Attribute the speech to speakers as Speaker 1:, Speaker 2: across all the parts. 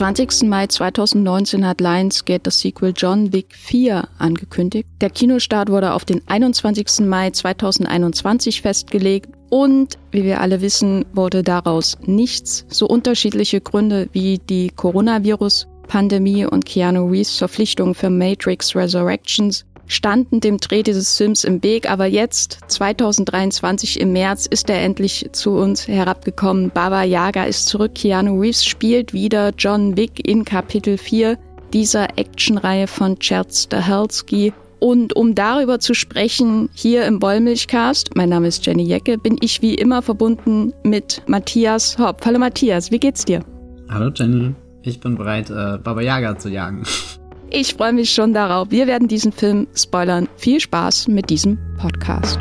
Speaker 1: 20. Mai 2019 hat Lionsgate das Sequel John Wick 4 angekündigt. Der Kinostart wurde auf den 21. Mai 2021 festgelegt und wie wir alle wissen, wurde daraus nichts. So unterschiedliche Gründe wie die Coronavirus-Pandemie und Keanu Reeves Verpflichtung für Matrix Resurrections standen dem Dreh dieses Films im Weg, aber jetzt, 2023 im März, ist er endlich zu uns herabgekommen. Baba Yaga ist zurück, Keanu Reeves spielt wieder John Wick in Kapitel 4 dieser Actionreihe von Chad Stahelski. Und um darüber zu sprechen, hier im Wollmilchcast, mein Name ist Jenny Jecke, bin ich wie immer verbunden mit Matthias Hopp. Hallo Matthias, wie geht's dir?
Speaker 2: Hallo Jenny, ich bin bereit, äh, Baba Yaga zu jagen.
Speaker 1: Ich freue mich schon darauf. Wir werden diesen Film spoilern. Viel Spaß mit diesem Podcast.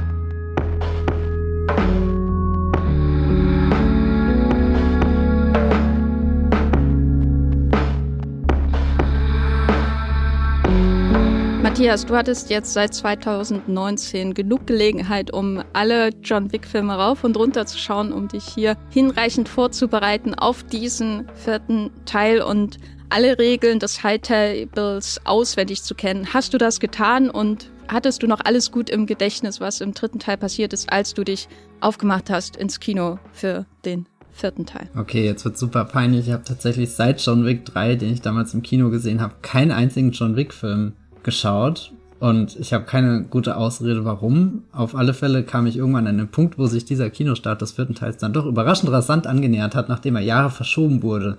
Speaker 1: Matthias, du hattest jetzt seit 2019 genug Gelegenheit, um alle John Wick-Filme rauf und runter zu schauen, um dich hier hinreichend vorzubereiten auf diesen vierten Teil und alle Regeln des High Tables auswendig zu kennen. Hast du das getan und hattest du noch alles gut im Gedächtnis, was im dritten Teil passiert ist, als du dich aufgemacht hast ins Kino für den vierten Teil?
Speaker 2: Okay, jetzt wird super peinlich. Ich habe tatsächlich seit John Wick 3, den ich damals im Kino gesehen habe, keinen einzigen John Wick Film geschaut. Und ich habe keine gute Ausrede, warum. Auf alle Fälle kam ich irgendwann an den Punkt, wo sich dieser Kinostart des vierten Teils dann doch überraschend rasant angenähert hat, nachdem er Jahre verschoben wurde.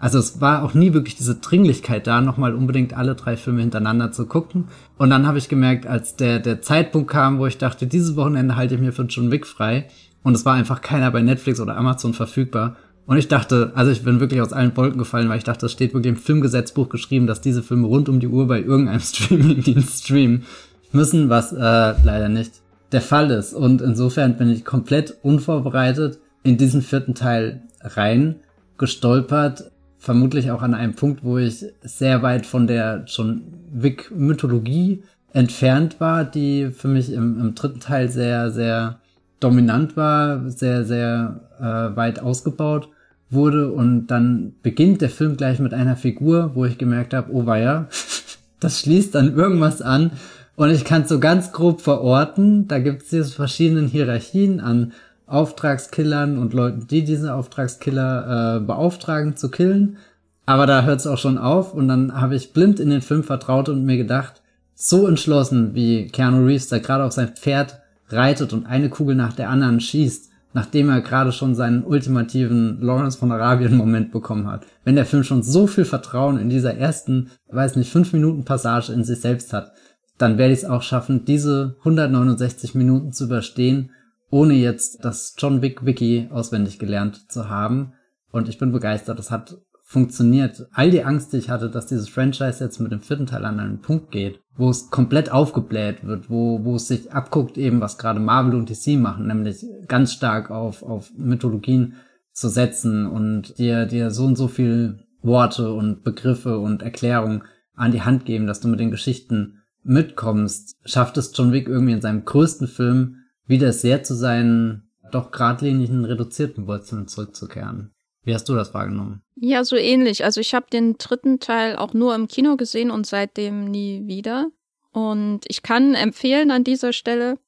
Speaker 2: Also es war auch nie wirklich diese Dringlichkeit da, nochmal unbedingt alle drei Filme hintereinander zu gucken. Und dann habe ich gemerkt, als der, der Zeitpunkt kam, wo ich dachte, dieses Wochenende halte ich mir für John Wick frei. Und es war einfach keiner bei Netflix oder Amazon verfügbar. Und ich dachte, also ich bin wirklich aus allen Wolken gefallen, weil ich dachte, das steht wirklich im Filmgesetzbuch geschrieben, dass diese Filme rund um die Uhr bei irgendeinem Streamingdienst streamen müssen, was äh, leider nicht der Fall ist. Und insofern bin ich komplett unvorbereitet in diesen vierten Teil rein gestolpert vermutlich auch an einem Punkt, wo ich sehr weit von der schon Wick-Mythologie entfernt war, die für mich im, im, dritten Teil sehr, sehr dominant war, sehr, sehr äh, weit ausgebaut wurde. Und dann beginnt der Film gleich mit einer Figur, wo ich gemerkt habe, oh weia, das schließt an irgendwas an. Und ich kann es so ganz grob verorten. Da gibt es diese verschiedenen Hierarchien an Auftragskillern und Leuten, die diese Auftragskiller äh, beauftragen zu killen. Aber da hört es auch schon auf und dann habe ich blind in den Film vertraut und mir gedacht, so entschlossen wie Keanu Reeves da gerade auf sein Pferd reitet und eine Kugel nach der anderen schießt, nachdem er gerade schon seinen ultimativen Lawrence von Arabien Moment bekommen hat. Wenn der Film schon so viel Vertrauen in dieser ersten, weiß nicht, fünf Minuten Passage in sich selbst hat, dann werde ich es auch schaffen, diese 169 Minuten zu überstehen ohne jetzt das John Wick Wiki auswendig gelernt zu haben. Und ich bin begeistert. Das hat funktioniert. All die Angst, die ich hatte, dass dieses Franchise jetzt mit dem vierten Teil an einen Punkt geht, wo es komplett aufgebläht wird, wo, wo es sich abguckt eben, was gerade Marvel und DC machen, nämlich ganz stark auf, auf Mythologien zu setzen und dir, dir so und so viel Worte und Begriffe und Erklärungen an die Hand geben, dass du mit den Geschichten mitkommst, schafft es John Wick irgendwie in seinem größten Film wieder sehr zu seinen doch geradlinigen, reduzierten Wurzeln zurückzukehren. Wie hast du das wahrgenommen?
Speaker 1: Ja, so ähnlich. Also ich habe den dritten Teil auch nur im Kino gesehen und seitdem nie wieder. Und ich kann empfehlen an dieser Stelle,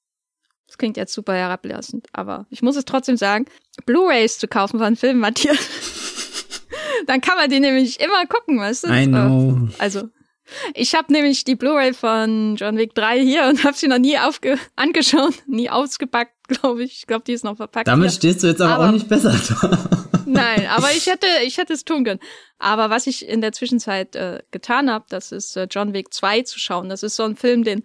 Speaker 1: das klingt jetzt super herablassend, aber ich muss es trotzdem sagen, Blu-rays zu kaufen von Filmen, Matthias. Dann kann man die nämlich immer gucken, weißt du?
Speaker 2: I know.
Speaker 1: Also ich habe nämlich die Blu-ray von John Wick 3 hier und habe sie noch nie aufge angeschaut, nie ausgepackt, glaube ich. Ich glaube, die ist noch verpackt.
Speaker 2: Damit hier. stehst du jetzt aber, aber, auch nicht besser da.
Speaker 1: Nein, aber ich hätte, ich hätte es tun können. Aber was ich in der Zwischenzeit äh, getan habe, das ist äh, John Wick 2 zu schauen. Das ist so ein Film, den,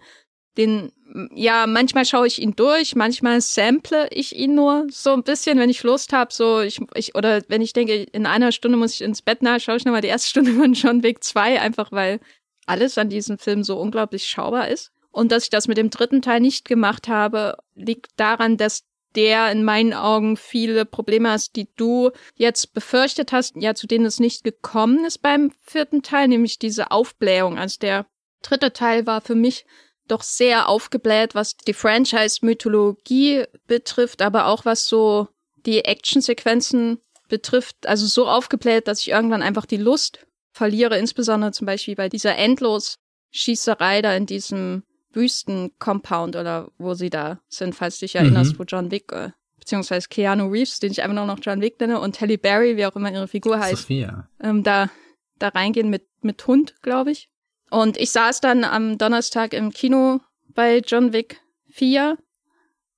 Speaker 1: den, ja, manchmal schaue ich ihn durch, manchmal sample ich ihn nur so ein bisschen, wenn ich Lust habe, so ich, ich, oder wenn ich denke, in einer Stunde muss ich ins Bett, na, schaue ich nochmal die erste Stunde von John Wick 2, einfach weil alles an diesem Film so unglaublich schaubar ist. Und dass ich das mit dem dritten Teil nicht gemacht habe, liegt daran, dass der in meinen Augen viele Probleme hast, die du jetzt befürchtet hast, ja, zu denen es nicht gekommen ist beim vierten Teil, nämlich diese Aufblähung. Also der dritte Teil war für mich doch sehr aufgebläht, was die Franchise-Mythologie betrifft, aber auch was so die Actionsequenzen betrifft. Also so aufgebläht, dass ich irgendwann einfach die Lust verliere, insbesondere zum Beispiel bei dieser Endlos-Schießerei da in diesem Wüsten-Compound oder wo sie da sind, falls du dich erinnerst, mhm. wo John Wick, äh, beziehungsweise Keanu Reeves, den ich einfach nur noch John Wick nenne, und Halle Berry, wie auch immer ihre Figur heißt,
Speaker 2: Sophia.
Speaker 1: Ähm, da, da reingehen mit, mit Hund, glaube ich. Und ich saß dann am Donnerstag im Kino bei John Wick 4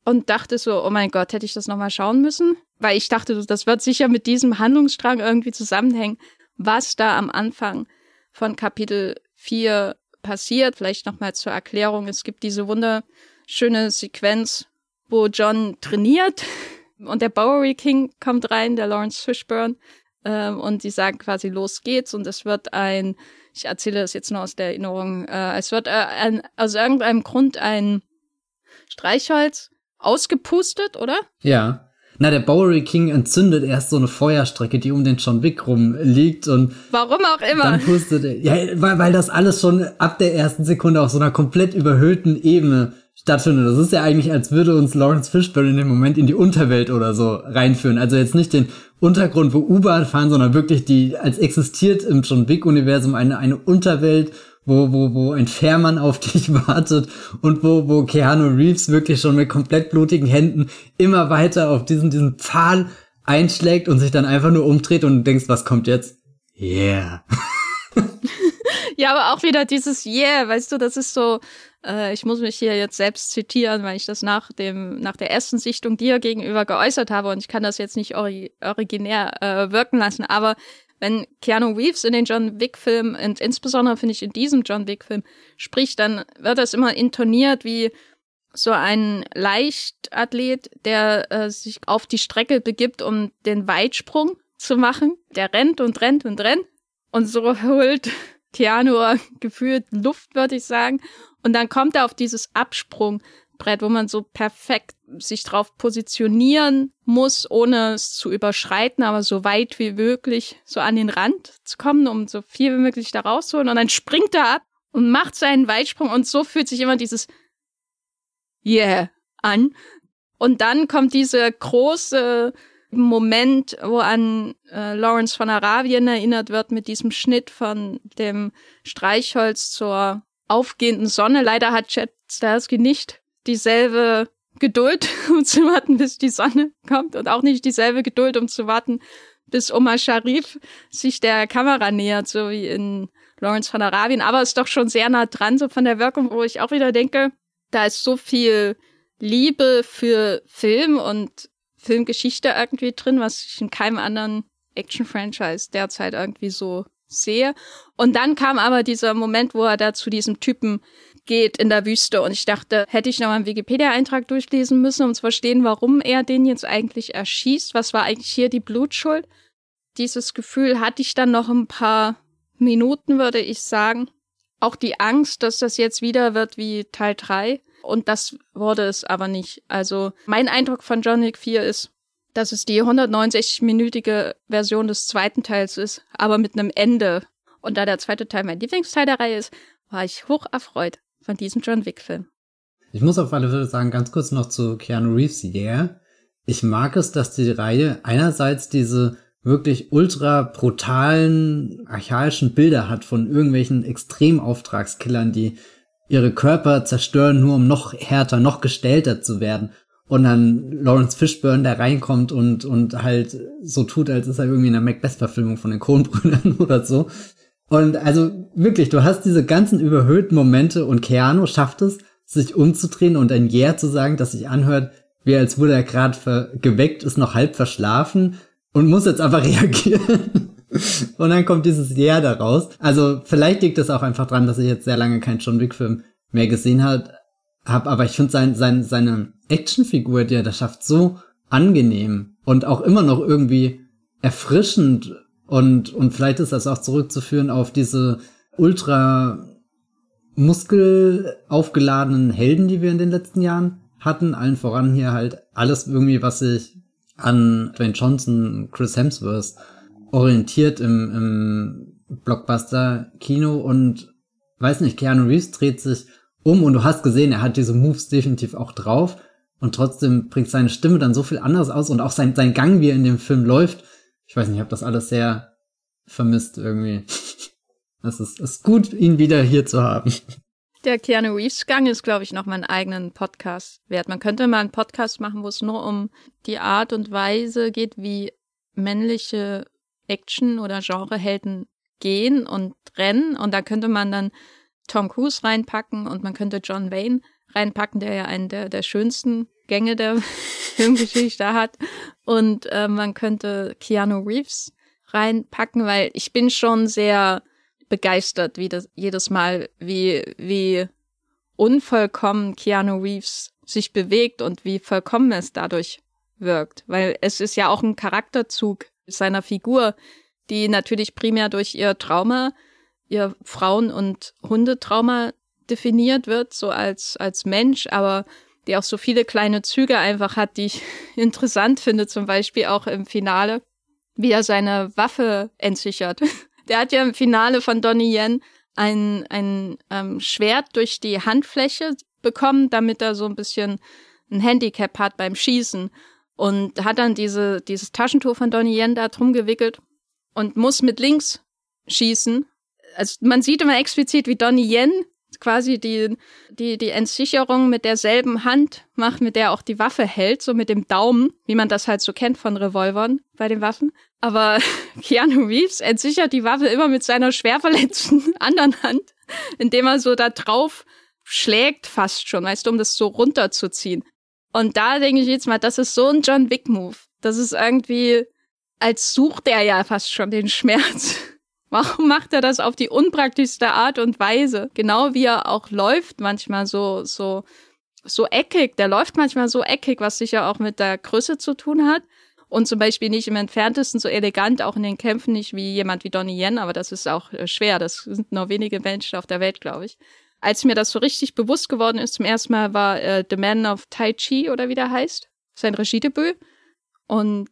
Speaker 1: und dachte so, oh mein Gott, hätte ich das nochmal schauen müssen? Weil ich dachte, das wird sicher mit diesem Handlungsstrang irgendwie zusammenhängen, was da am Anfang von Kapitel 4 passiert. Vielleicht nochmal zur Erklärung. Es gibt diese wunderschöne Sequenz, wo John trainiert und der Bowery King kommt rein, der Lawrence Fishburne, ähm, und die sagen quasi, los geht's und es wird ein, ich erzähle das jetzt nur aus der Erinnerung, äh, es wird äh, ein, aus irgendeinem Grund ein Streichholz ausgepustet, oder?
Speaker 2: Ja. Na, der Bowery King entzündet erst so eine Feuerstrecke, die um den John Wick rumliegt und.
Speaker 1: Warum auch immer.
Speaker 2: Dann pustet er. Ja, weil, weil das alles schon ab der ersten Sekunde auf so einer komplett überhöhten Ebene stattfindet. Das ist ja eigentlich, als würde uns Lawrence Fishburne in dem Moment in die Unterwelt oder so reinführen. Also jetzt nicht den Untergrund, wo U-Bahn fahren, sondern wirklich die, als existiert im John Wick-Universum eine, eine Unterwelt, wo, wo, wo ein Fährmann auf dich wartet und wo, wo Keanu Reeves wirklich schon mit komplett blutigen Händen immer weiter auf diesen, diesen Pfahl einschlägt und sich dann einfach nur umdreht und denkst, was kommt jetzt? Yeah.
Speaker 1: ja, aber auch wieder dieses Yeah, weißt du, das ist so, äh, ich muss mich hier jetzt selbst zitieren, weil ich das nach dem, nach der ersten Sichtung dir gegenüber geäußert habe und ich kann das jetzt nicht ori originär äh, wirken lassen, aber wenn Keanu Reeves in den John Wick-Filmen und insbesondere finde ich in diesem John Wick-Film spricht, dann wird das immer intoniert wie so ein Leichtathlet, der äh, sich auf die Strecke begibt, um den Weitsprung zu machen. Der rennt und rennt und rennt und so holt Keanu gefühlt Luft, würde ich sagen. Und dann kommt er auf dieses Absprung Brett, wo man so perfekt sich drauf positionieren muss, ohne es zu überschreiten, aber so weit wie möglich so an den Rand zu kommen, um so viel wie möglich da rauszuholen. Und dann springt er ab und macht seinen Weitsprung und so fühlt sich immer dieses Yeah an. Und dann kommt dieser große Moment, wo an äh, Lawrence von Arabien erinnert wird mit diesem Schnitt von dem Streichholz zur aufgehenden Sonne. Leider hat Chad Starsky nicht dieselbe Geduld, um zu warten, bis die Sonne kommt und auch nicht dieselbe Geduld, um zu warten, bis Omar Sharif sich der Kamera nähert, so wie in Lawrence von Arabien. Aber ist doch schon sehr nah dran, so von der Wirkung, wo ich auch wieder denke, da ist so viel Liebe für Film und Filmgeschichte irgendwie drin, was ich in keinem anderen Action-Franchise derzeit irgendwie so sehe. Und dann kam aber dieser Moment, wo er da zu diesem Typen geht in der Wüste. Und ich dachte, hätte ich noch einen Wikipedia-Eintrag durchlesen müssen, um zu verstehen, warum er den jetzt eigentlich erschießt. Was war eigentlich hier die Blutschuld? Dieses Gefühl hatte ich dann noch ein paar Minuten, würde ich sagen. Auch die Angst, dass das jetzt wieder wird wie Teil 3. Und das wurde es aber nicht. Also mein Eindruck von John Wick 4 ist, dass es die 169-minütige Version des zweiten Teils ist, aber mit einem Ende. Und da der zweite Teil mein Lieblingsteil der Reihe ist, war ich hoch erfreut von diesem John Wick-Film.
Speaker 2: Ich muss auf alle Fälle sagen, ganz kurz noch zu Keanu Reeves, yeah. Ich mag es, dass die Reihe einerseits diese wirklich ultra brutalen, archaischen Bilder hat von irgendwelchen Extremauftragskillern, die ihre Körper zerstören, nur um noch härter, noch gestellter zu werden. Und dann Lawrence Fishburne, der reinkommt und, und halt so tut, als ist er irgendwie in einer Macbeth-Verfilmung von den Kronbrüdern oder so. Und also wirklich, du hast diese ganzen überhöhten Momente und Keanu schafft es, sich umzudrehen und ein Yeah zu sagen, das sich anhört, wie als wurde er gerade geweckt, ist noch halb verschlafen und muss jetzt aber reagieren. und dann kommt dieses Yeah daraus. Also vielleicht liegt es auch einfach dran, dass ich jetzt sehr lange keinen John Wick Film mehr gesehen hat, hab, aber ich finde sein, sein, seine Actionfigur, die er da schafft, so angenehm und auch immer noch irgendwie erfrischend und, und vielleicht ist das auch zurückzuführen auf diese ultra muskelaufgeladenen Helden, die wir in den letzten Jahren hatten. Allen voran hier halt alles irgendwie, was sich an Dwayne Johnson, Chris Hemsworth orientiert im, im Blockbuster-Kino und weiß nicht, Keanu Reeves dreht sich um und du hast gesehen, er hat diese Moves definitiv auch drauf und trotzdem bringt seine Stimme dann so viel anderes aus und auch sein, sein Gang, wie er in dem Film läuft, ich weiß nicht, ich habe das alles sehr vermisst irgendwie. Es ist, ist gut, ihn wieder hier zu haben.
Speaker 1: Der Keanu Reeves Gang ist, glaube ich, noch mal einen eigenen Podcast wert. Man könnte mal einen Podcast machen, wo es nur um die Art und Weise geht, wie männliche Action- oder Genrehelden gehen und rennen. Und da könnte man dann Tom Cruise reinpacken und man könnte John Wayne reinpacken, der ja einen der, der schönsten Gänge der Filmgeschichte hat. Und äh, man könnte Keanu Reeves reinpacken, weil ich bin schon sehr begeistert, wie das jedes Mal, wie, wie unvollkommen Keanu Reeves sich bewegt und wie vollkommen es dadurch wirkt. Weil es ist ja auch ein Charakterzug seiner Figur, die natürlich primär durch ihr Trauma, ihr Frauen- und Hundetrauma definiert wird, so als, als Mensch, aber die auch so viele kleine Züge einfach hat, die ich interessant finde, zum Beispiel auch im Finale, wie er seine Waffe entsichert. Der hat ja im Finale von Donnie Yen ein, ein ähm, Schwert durch die Handfläche bekommen, damit er so ein bisschen ein Handicap hat beim Schießen. Und hat dann diese, dieses Taschentuch von Donnie Yen da drum gewickelt und muss mit links schießen. Also man sieht immer explizit, wie Donnie Yen quasi die, die, die Entsicherung mit derselben Hand macht, mit der auch die Waffe hält, so mit dem Daumen, wie man das halt so kennt von Revolvern bei den Waffen. Aber Keanu Reeves entsichert die Waffe immer mit seiner schwer verletzten anderen Hand, indem er so da drauf schlägt fast schon, weißt du, um das so runterzuziehen. Und da denke ich jetzt mal, das ist so ein John Wick Move. Das ist irgendwie, als sucht er ja fast schon den Schmerz. Warum macht er das auf die unpraktischste Art und Weise? Genau wie er auch läuft, manchmal so, so, so eckig. Der läuft manchmal so eckig, was sicher auch mit der Größe zu tun hat. Und zum Beispiel nicht im entferntesten so elegant, auch in den Kämpfen nicht wie jemand wie Donnie Yen, aber das ist auch äh, schwer. Das sind nur wenige Menschen auf der Welt, glaube ich. Als mir das so richtig bewusst geworden ist, zum ersten Mal war äh, The Man of Tai Chi oder wie der heißt, sein Regiedebüt. Und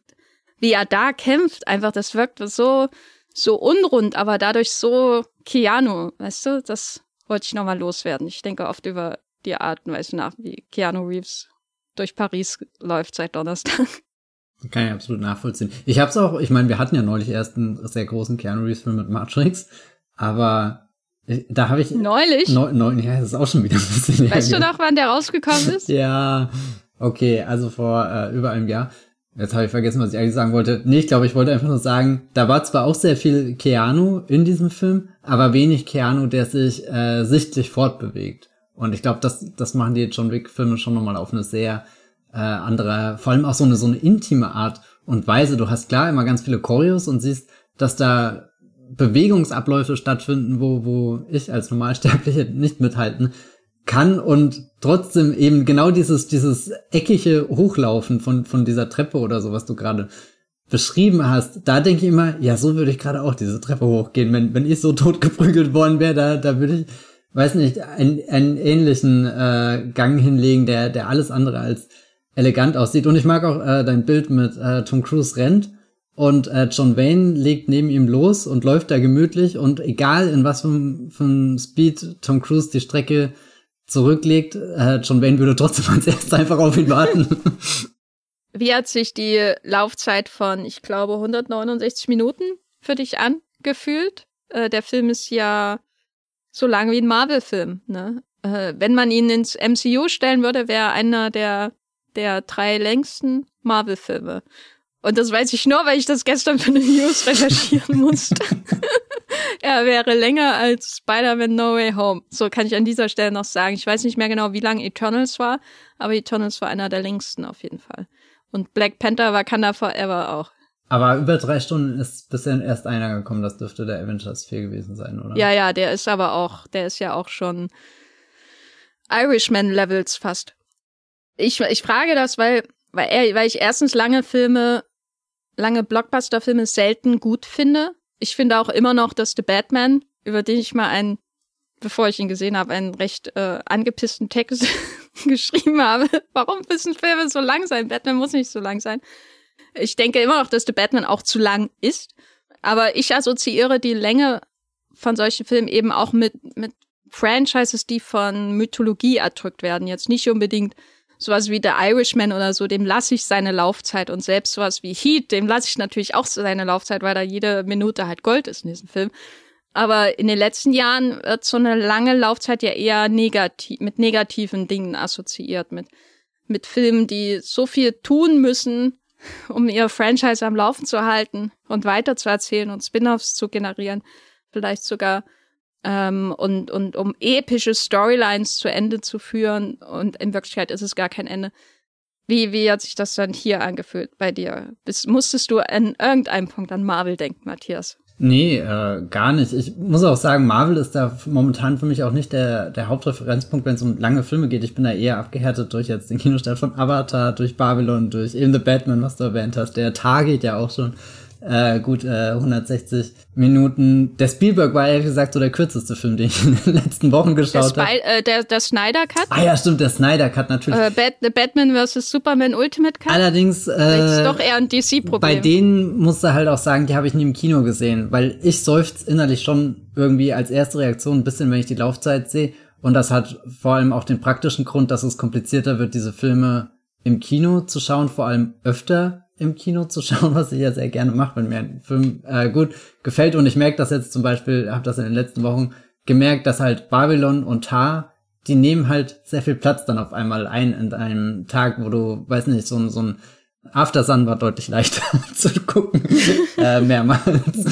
Speaker 1: wie er da kämpft, einfach, das wirkt so, so unrund, aber dadurch so Keanu, weißt du, das wollte ich nochmal loswerden. Ich denke oft über die Art und Weise nach, wie Keanu Reeves durch Paris läuft seit Donnerstag.
Speaker 2: Kann ich absolut nachvollziehen. Ich hab's auch, ich meine, wir hatten ja neulich erst einen sehr großen Keanu Reeves Film mit Matrix, aber da habe ich
Speaker 1: neulich.
Speaker 2: Neu, neu, ja, das ist auch schon wieder ein bisschen.
Speaker 1: Weißt du noch, wann der rausgekommen ist?
Speaker 2: ja, okay, also vor äh, über einem Jahr. Jetzt habe ich vergessen, was ich eigentlich sagen wollte. Nee, ich glaube, ich wollte einfach nur sagen, da war zwar auch sehr viel Keanu in diesem Film, aber wenig Keanu, der sich äh, sichtlich fortbewegt. Und ich glaube, das, das machen die John Wick-Filme schon nochmal auf eine sehr äh, andere, vor allem auch so eine, so eine intime Art und Weise. Du hast klar immer ganz viele Choreos und siehst, dass da Bewegungsabläufe stattfinden, wo, wo ich als Normalsterbliche nicht mithalten kann und trotzdem eben genau dieses, dieses eckige Hochlaufen von, von dieser Treppe oder so, was du gerade beschrieben hast, da denke ich immer, ja, so würde ich gerade auch diese Treppe hochgehen. Wenn, wenn ich so tot geprügelt worden wäre, da, da würde ich, weiß nicht, einen, einen ähnlichen äh, Gang hinlegen, der, der alles andere als elegant aussieht. Und ich mag auch äh, dein Bild mit äh, Tom Cruise rennt und äh, John Wayne legt neben ihm los und läuft da gemütlich und egal in was für, für Speed Tom Cruise die Strecke zurücklegt, äh, John Wayne würde trotzdem als erstes einfach auf ihn warten.
Speaker 1: Wie hat sich die Laufzeit von, ich glaube, 169 Minuten für dich angefühlt? Äh, der Film ist ja so lang wie ein Marvel-Film. Ne? Äh, wenn man ihn ins MCU stellen würde, wäre einer der, der drei längsten Marvel-Filme. Und das weiß ich nur, weil ich das gestern für eine News recherchieren musste. er wäre länger als Spider-Man No Way Home. So kann ich an dieser Stelle noch sagen. Ich weiß nicht mehr genau, wie lang Eternals war, aber Eternals war einer der längsten auf jeden Fall. Und Black Panther war Wakanda Forever auch.
Speaker 2: Aber über drei Stunden ist bisher erst einer gekommen. Das dürfte der Avengers 4 gewesen sein, oder?
Speaker 1: Ja, ja, der ist aber auch, der ist ja auch schon Irishman-Levels fast. Ich, ich frage das, weil, weil, weil ich erstens lange Filme lange Blockbuster-Filme selten gut finde. Ich finde auch immer noch, dass The Batman, über den ich mal einen, bevor ich ihn gesehen habe, einen recht äh, angepissten Text geschrieben habe. Warum müssen Filme so lang sein? Batman muss nicht so lang sein. Ich denke immer noch, dass The Batman auch zu lang ist. Aber ich assoziiere die Länge von solchen Filmen eben auch mit, mit Franchises, die von Mythologie erdrückt werden. Jetzt nicht unbedingt sowas wie The Irishman oder so, dem lasse ich seine Laufzeit und selbst sowas wie Heat, dem lasse ich natürlich auch seine Laufzeit, weil da jede Minute halt Gold ist in diesem Film. Aber in den letzten Jahren wird so eine lange Laufzeit ja eher negativ, mit negativen Dingen assoziiert, mit, mit Filmen, die so viel tun müssen, um ihr Franchise am Laufen zu halten und weiterzuerzählen und Spin-offs zu generieren, vielleicht sogar ähm, und, und um epische Storylines zu Ende zu führen und in Wirklichkeit ist es gar kein Ende. Wie, wie hat sich das dann hier angefühlt bei dir? Bis, musstest du an irgendeinem Punkt an Marvel denken, Matthias?
Speaker 2: Nee, äh, gar nicht. Ich muss auch sagen, Marvel ist da momentan für mich auch nicht der, der Hauptreferenzpunkt, wenn es um lange Filme geht. Ich bin da eher abgehärtet durch jetzt den Kinostart von Avatar, durch Babylon, durch eben The Batman, was du erwähnt hast. Der Tar geht ja auch schon äh, gut äh, 160 Minuten. Der Spielberg war ehrlich gesagt so der kürzeste Film, den ich in den letzten Wochen geschaut habe.
Speaker 1: Äh, der, der Snyder Cut?
Speaker 2: Ah ja, stimmt, der Snyder Cut natürlich.
Speaker 1: Äh, Bat Batman vs. Superman Ultimate Cut?
Speaker 2: Allerdings äh,
Speaker 1: das ist doch eher ein DC-Problem.
Speaker 2: Bei denen musst du halt auch sagen, die habe ich nie im Kino gesehen, weil ich seufz innerlich schon irgendwie als erste Reaktion ein bisschen, wenn ich die Laufzeit sehe. Und das hat vor allem auch den praktischen Grund, dass es komplizierter wird, diese Filme im Kino zu schauen, vor allem öfter im Kino zu schauen, was ich ja sehr gerne mache, wenn mir ein Film äh, gut gefällt. Und ich merke das jetzt zum Beispiel, habe das in den letzten Wochen gemerkt, dass halt Babylon und Tar, die nehmen halt sehr viel Platz dann auf einmal ein in einem Tag, wo du, weiß nicht, so, ein so ein After Sun war deutlich leichter zu gucken, äh, mehrmals.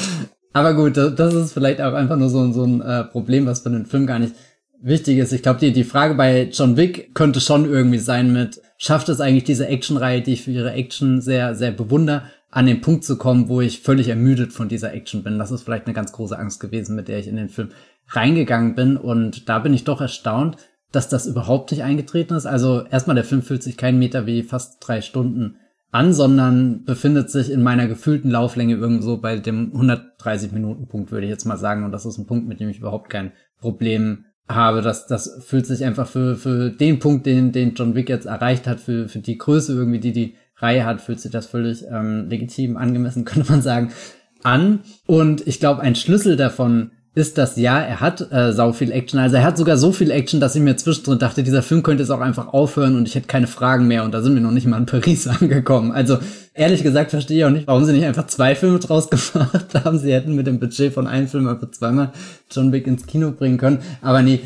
Speaker 2: Aber gut, das ist vielleicht auch einfach nur so, so ein äh, Problem, was für den Film gar nicht wichtig ist. Ich glaube, die, die Frage bei John Wick könnte schon irgendwie sein mit, schafft es eigentlich diese Actionreihe, die ich für ihre Action sehr, sehr bewundere, an den Punkt zu kommen, wo ich völlig ermüdet von dieser Action bin. Das ist vielleicht eine ganz große Angst gewesen, mit der ich in den Film reingegangen bin. Und da bin ich doch erstaunt, dass das überhaupt nicht eingetreten ist. Also erstmal, der Film fühlt sich keinen Meter wie fast drei Stunden an, sondern befindet sich in meiner gefühlten Lauflänge irgendwo bei dem 130 Minuten Punkt, würde ich jetzt mal sagen. Und das ist ein Punkt, mit dem ich überhaupt kein Problem habe. Das, das fühlt sich einfach für, für den Punkt, den, den John Wick jetzt erreicht hat, für, für die Größe irgendwie, die die Reihe hat, fühlt sich das völlig ähm, legitim, angemessen, könnte man sagen, an. Und ich glaube, ein Schlüssel davon ist das, ja, er hat äh, sau viel Action. Also er hat sogar so viel Action, dass ich mir zwischendrin dachte, dieser Film könnte jetzt auch einfach aufhören und ich hätte keine Fragen mehr. Und da sind wir noch nicht mal in Paris angekommen. Also ehrlich gesagt verstehe ich auch nicht, warum sie nicht einfach zwei Filme draus gemacht haben. Sie hätten mit dem Budget von einem Film einfach zweimal John Wick ins Kino bringen können. Aber nee,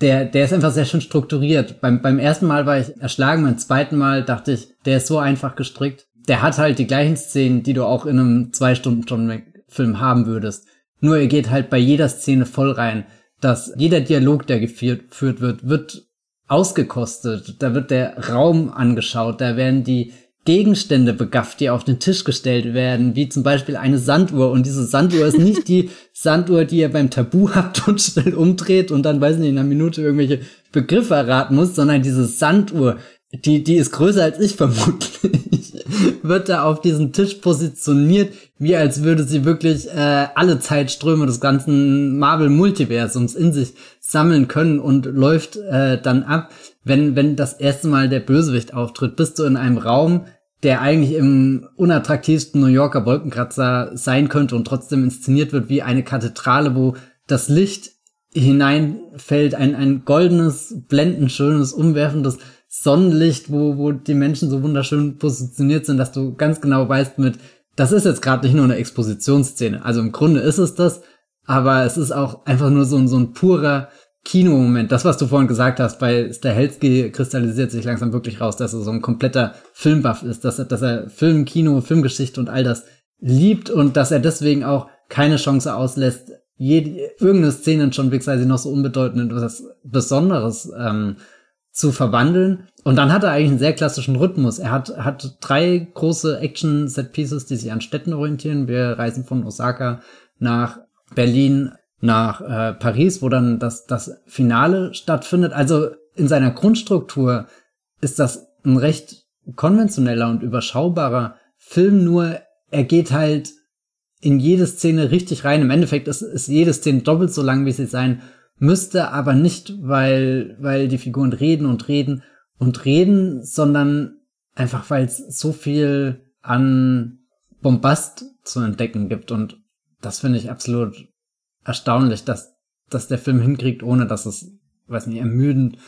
Speaker 2: der, der ist einfach sehr schön strukturiert. Beim, beim ersten Mal war ich erschlagen, beim zweiten Mal dachte ich, der ist so einfach gestrickt. Der hat halt die gleichen Szenen, die du auch in einem zwei Stunden John Wick Film haben würdest. Nur er geht halt bei jeder Szene voll rein, dass jeder Dialog, der geführt wird, wird ausgekostet. Da wird der Raum angeschaut, da werden die Gegenstände begafft, die auf den Tisch gestellt werden, wie zum Beispiel eine Sanduhr. Und diese Sanduhr ist nicht die Sanduhr, die ihr beim Tabu habt und schnell umdreht und dann, weiß nicht, in einer Minute irgendwelche Begriffe erraten muss, sondern diese Sanduhr, die, die ist größer als ich vermutlich, wird da auf diesem Tisch positioniert, wie als würde sie wirklich äh, alle Zeitströme des ganzen Marvel-Multiversums in sich sammeln können und läuft äh, dann ab, wenn, wenn das erste Mal der Bösewicht auftritt, bist du in einem Raum, der eigentlich im unattraktivsten New Yorker Wolkenkratzer sein könnte und trotzdem inszeniert wird wie eine Kathedrale, wo das Licht hineinfällt, ein, ein goldenes, blendenschönes, umwerfendes Sonnenlicht, wo, wo die Menschen so wunderschön positioniert sind, dass du ganz genau weißt mit, das ist jetzt gerade nicht nur eine Expositionsszene. Also im Grunde ist es das, aber es ist auch einfach nur so, so ein purer Kinomoment. Das, was du vorhin gesagt hast, bei Stahelski kristallisiert sich langsam wirklich raus, dass er so ein kompletter Filmbuff ist, dass er, dass er Film, Kino, Filmgeschichte und all das liebt und dass er deswegen auch keine Chance auslässt, jede, irgendeine Szene John Wick sei sie noch so unbedeutend und was Besonderes ähm, zu verwandeln. Und dann hat er eigentlich einen sehr klassischen Rhythmus. Er hat, hat drei große Action-Set-Pieces, die sich an Städten orientieren. Wir reisen von Osaka nach Berlin, nach äh, Paris, wo dann das, das Finale stattfindet. Also in seiner Grundstruktur ist das ein recht konventioneller und überschaubarer Film, nur er geht halt in jede Szene richtig rein. Im Endeffekt ist, ist jede Szene doppelt so lang, wie sie sein müsste, aber nicht, weil, weil die Figuren reden und reden und reden, sondern einfach, weil es so viel an Bombast zu entdecken gibt. Und das finde ich absolut erstaunlich, dass, dass der Film hinkriegt, ohne dass es, weiß nicht, ermüdend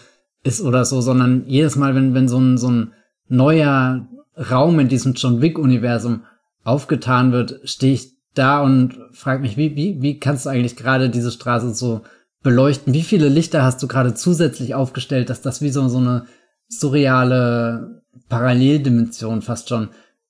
Speaker 2: ist oder so, sondern jedes Mal, wenn, wenn so ein, so ein neuer Raum in diesem John Wick-Universum aufgetan wird, stehe ich da und frage mich, wie, wie, wie kannst du eigentlich gerade diese Straße so beleuchten? Wie viele Lichter hast du gerade zusätzlich aufgestellt, dass das wie so, so eine surreale Paralleldimension fast schon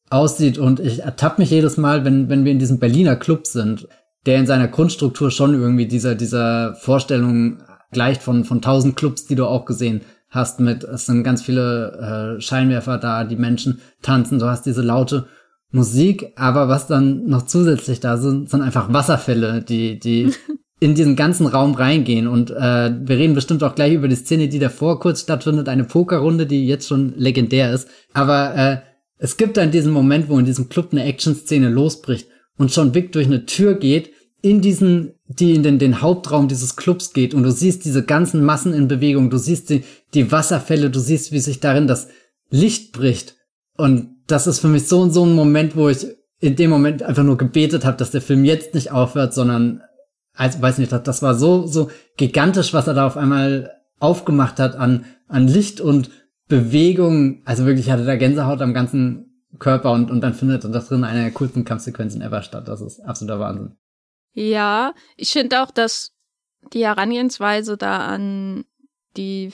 Speaker 2: aussieht? Und ich ertappe mich jedes Mal, wenn, wenn wir in diesem Berliner Club sind, der in seiner Grundstruktur schon irgendwie dieser, dieser Vorstellung gleicht von, von tausend Clubs, die du auch gesehen hast mit, es sind ganz viele äh, Scheinwerfer da, die Menschen tanzen, du hast diese laute Musik, aber was dann noch zusätzlich da sind, sind einfach Wasserfälle, die, die in diesen ganzen Raum reingehen. Und äh, wir reden bestimmt auch gleich über die Szene, die davor kurz stattfindet, eine Pokerrunde, die jetzt schon legendär ist. Aber äh, es gibt dann diesen Moment, wo in diesem Club eine Action-Szene losbricht und schon Vic durch eine Tür geht, in diesen, die in den, den Hauptraum dieses Clubs geht und du siehst diese ganzen Massen in Bewegung, du siehst die, die Wasserfälle, du siehst, wie sich darin das Licht bricht. Und das ist für mich so, so ein Moment, wo ich in dem Moment einfach nur gebetet habe, dass der Film jetzt nicht aufhört, sondern, also weiß nicht, das war so, so gigantisch, was er da auf einmal aufgemacht hat an, an Licht und Bewegung. Also wirklich hatte da Gänsehaut am ganzen Körper und, und dann findet das drin eine der coolsten Kampfsequenzen ever statt. Das ist absoluter Wahnsinn.
Speaker 1: Ja, ich finde auch, dass die Herangehensweise da an die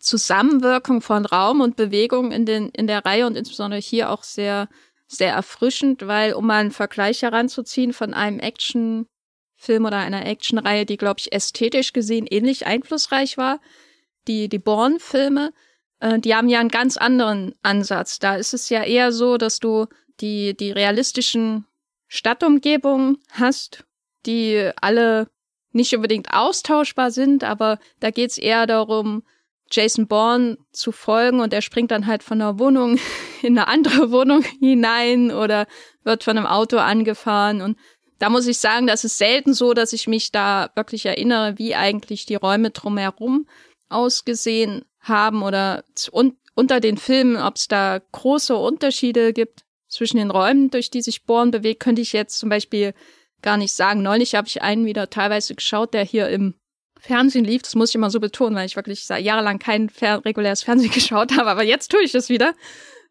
Speaker 1: Zusammenwirkung von Raum und Bewegung in, den, in der Reihe und insbesondere hier auch sehr, sehr erfrischend, weil, um mal einen Vergleich heranzuziehen von einem Actionfilm oder einer Actionreihe, die, glaube ich, ästhetisch gesehen ähnlich einflussreich war, die, die Bourne-Filme, äh, die haben ja einen ganz anderen Ansatz. Da ist es ja eher so, dass du die, die realistischen Stadtumgebungen hast, die alle nicht unbedingt austauschbar sind, aber da geht's eher darum, Jason Bourne zu folgen und er springt dann halt von einer Wohnung in eine andere Wohnung hinein oder wird von einem Auto angefahren und da muss ich sagen, das ist selten so, dass ich mich da wirklich erinnere, wie eigentlich die Räume drumherum ausgesehen haben oder un unter den Filmen, ob es da große Unterschiede gibt zwischen den Räumen, durch die sich Bourne bewegt, könnte ich jetzt zum Beispiel gar nicht sagen. Neulich habe ich einen wieder teilweise geschaut, der hier im Fernsehen lief. Das muss ich immer so betonen, weil ich wirklich jahrelang kein fer reguläres Fernsehen geschaut habe, aber jetzt tue ich das wieder.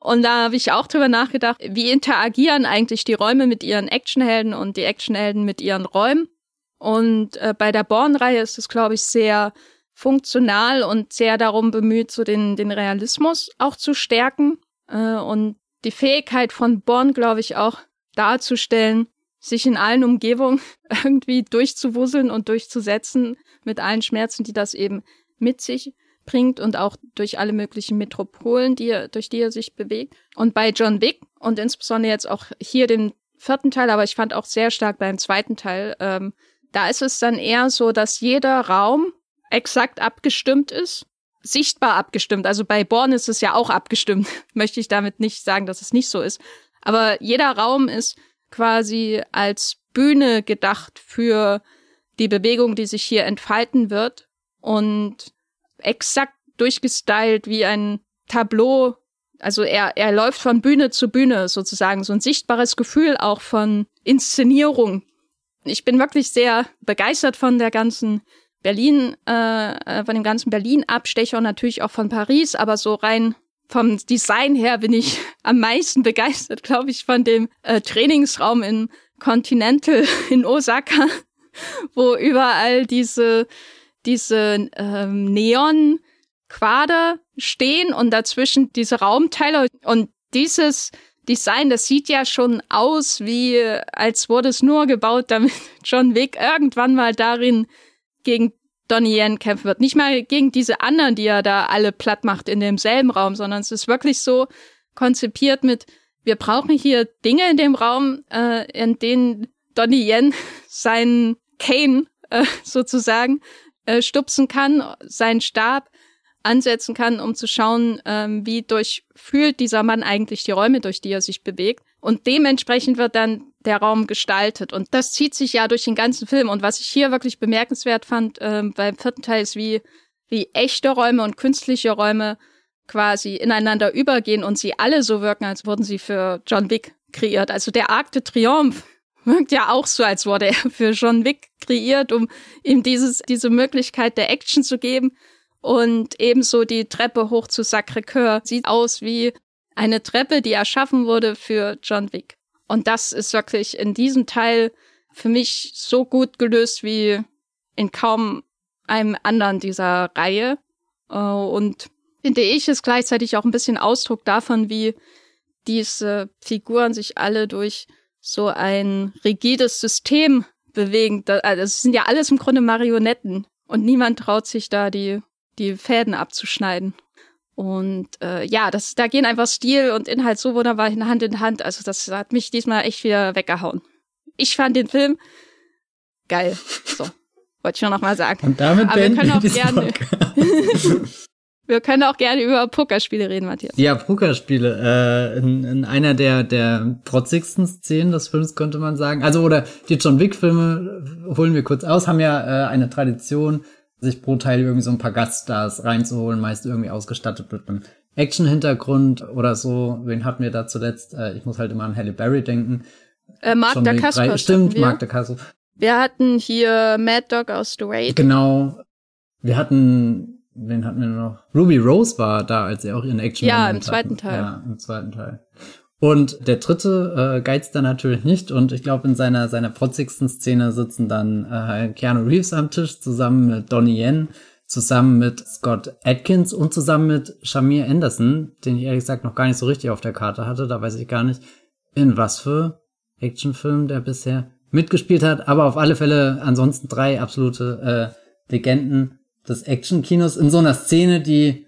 Speaker 1: Und da habe ich auch drüber nachgedacht, wie interagieren eigentlich die Räume mit ihren Actionhelden und die Actionhelden mit ihren Räumen. Und äh, bei der Born-Reihe ist es, glaube ich, sehr funktional und sehr darum bemüht, so den, den Realismus auch zu stärken äh, und die Fähigkeit von Born, glaube ich, auch darzustellen, sich in allen Umgebungen irgendwie durchzuwuseln und durchzusetzen mit allen Schmerzen, die das eben mit sich bringt und auch durch alle möglichen Metropolen, die er, durch die er sich bewegt. Und bei John Wick und insbesondere jetzt auch hier den vierten Teil, aber ich fand auch sehr stark beim zweiten Teil, ähm, da ist es dann eher so, dass jeder Raum exakt abgestimmt ist, sichtbar abgestimmt. Also bei Born ist es ja auch abgestimmt. Möchte ich damit nicht sagen, dass es nicht so ist. Aber jeder Raum ist quasi als Bühne gedacht für die Bewegung, die sich hier entfalten wird und exakt durchgestylt wie ein Tableau. Also er, er läuft von Bühne zu Bühne sozusagen, so ein sichtbares Gefühl auch von Inszenierung. Ich bin wirklich sehr begeistert von der ganzen Berlin, äh, äh von dem ganzen Berlin-Abstecher und natürlich auch von Paris, aber so rein vom Design her bin ich am meisten begeistert, glaube ich, von dem äh, Trainingsraum in Continental in Osaka, wo überall diese, diese ähm, Neon-Quader stehen und dazwischen diese Raumteile und dieses Design, das sieht ja schon aus, wie als wurde es nur gebaut, damit John Wick irgendwann mal darin gegen Donnie Yen kämpfen wird. Nicht mal gegen diese anderen, die er da alle platt macht in demselben Raum, sondern es ist wirklich so konzipiert mit, wir brauchen hier Dinge in dem Raum, äh, in denen Donnie Yen seinen Kane äh, sozusagen äh, stupsen kann, seinen Stab ansetzen kann, um zu schauen, ähm, wie durchfühlt dieser Mann eigentlich die Räume, durch die er sich bewegt. Und dementsprechend wird dann der Raum gestaltet. Und das zieht sich ja durch den ganzen Film. Und was ich hier wirklich bemerkenswert fand äh, beim vierten Teil ist, wie, wie echte Räume und künstliche Räume quasi ineinander übergehen und sie alle so wirken, als wurden sie für John Wick kreiert. Also der Arc de Triomphe wirkt ja auch so, als wurde er für John Wick kreiert, um ihm dieses, diese Möglichkeit der Action zu geben. Und ebenso die Treppe hoch zu Sacré-Cœur sieht aus wie eine Treppe, die erschaffen wurde für John Wick. Und das ist wirklich in diesem Teil für mich so gut gelöst wie in kaum einem anderen dieser Reihe. Äh, und finde ich es gleichzeitig auch ein bisschen Ausdruck davon, wie diese Figuren sich alle durch so ein rigides System bewegen. Also es sind ja alles im Grunde Marionetten und niemand traut sich da die, die Fäden abzuschneiden. Und äh, ja, das, da gehen einfach Stil und Inhalt so wunderbar Hand in Hand. Also das hat mich diesmal echt wieder weggehauen. Ich fand den Film geil. So, wollte ich nur noch mal sagen.
Speaker 2: Und damit Aber wir können auch gerne.
Speaker 1: Wir können auch gerne über Pokerspiele reden, Matthias.
Speaker 2: Ja, Pokerspiele. Äh, in, in einer der, der protzigsten Szenen des Films könnte man sagen. Also, oder die John Wick-Filme holen wir kurz aus, haben ja äh, eine Tradition, sich pro Teil irgendwie so ein paar Gaststars reinzuholen, meist irgendwie ausgestattet mit einem Action-Hintergrund oder so. Wen hatten wir da zuletzt? Äh, ich muss halt immer an Halle Berry denken.
Speaker 1: Äh, Mark John Dacascos.
Speaker 2: Stimmt, Mark Dacascos.
Speaker 1: Wir hatten hier Mad Dog aus The Raid.
Speaker 2: Genau. Wir hatten wen hatten wir noch? Ruby Rose war da, als sie auch ihren Action
Speaker 1: Ja, im zweiten hatten. Teil.
Speaker 2: Ja, im zweiten Teil. Und der dritte äh, geizt da natürlich nicht und ich glaube in seiner seiner protzigsten Szene sitzen dann äh, Keanu Reeves am Tisch zusammen mit Donnie Yen, zusammen mit Scott Atkins und zusammen mit Shamir Anderson, den ich ehrlich gesagt noch gar nicht so richtig auf der Karte hatte, da weiß ich gar nicht in was für Actionfilm der bisher mitgespielt hat, aber auf alle Fälle ansonsten drei absolute äh, Legenden des Actionkinos in so einer Szene, die,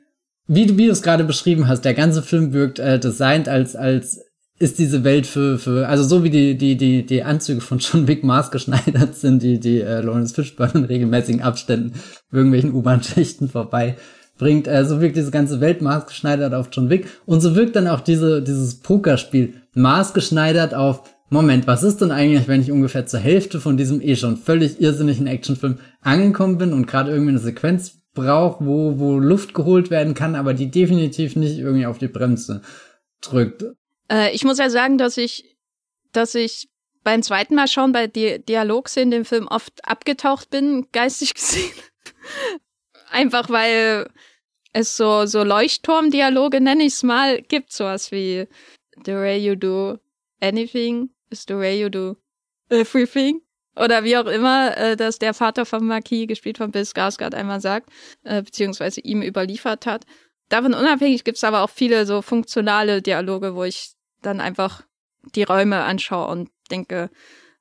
Speaker 2: wie du, wie du es gerade beschrieben hast, der ganze Film wirkt äh, designt als, als ist diese Welt für, für, also so wie die, die, die, die Anzüge von John Wick maßgeschneidert sind, die, die äh, Lawrence Fishburne in regelmäßigen Abständen irgendwelchen U-Bahn-Schichten vorbei bringt, äh, so wirkt diese ganze Welt maßgeschneidert auf John Wick. Und so wirkt dann auch diese, dieses Pokerspiel maßgeschneidert auf Moment, was ist denn eigentlich, wenn ich ungefähr zur Hälfte von diesem eh schon völlig irrsinnigen Actionfilm angekommen bin und gerade irgendwie eine Sequenz brauche, wo, wo Luft geholt werden kann, aber die definitiv nicht irgendwie auf die Bremse drückt.
Speaker 1: Äh, ich muss ja sagen, dass ich, dass ich beim zweiten Mal schauen bei Di Dialogszenen dem Film oft abgetaucht bin, geistig gesehen. Einfach weil es so, so Leuchtturmdialoge, nenne ich es mal, gibt sowas wie The way you do anything is the way you do everything. Oder wie auch immer, äh, dass der Vater von Marquis, gespielt von Bill Skarsgård, einmal sagt, äh, beziehungsweise ihm überliefert hat. Davon unabhängig gibt's aber auch viele so funktionale Dialoge, wo ich dann einfach die Räume anschaue und denke,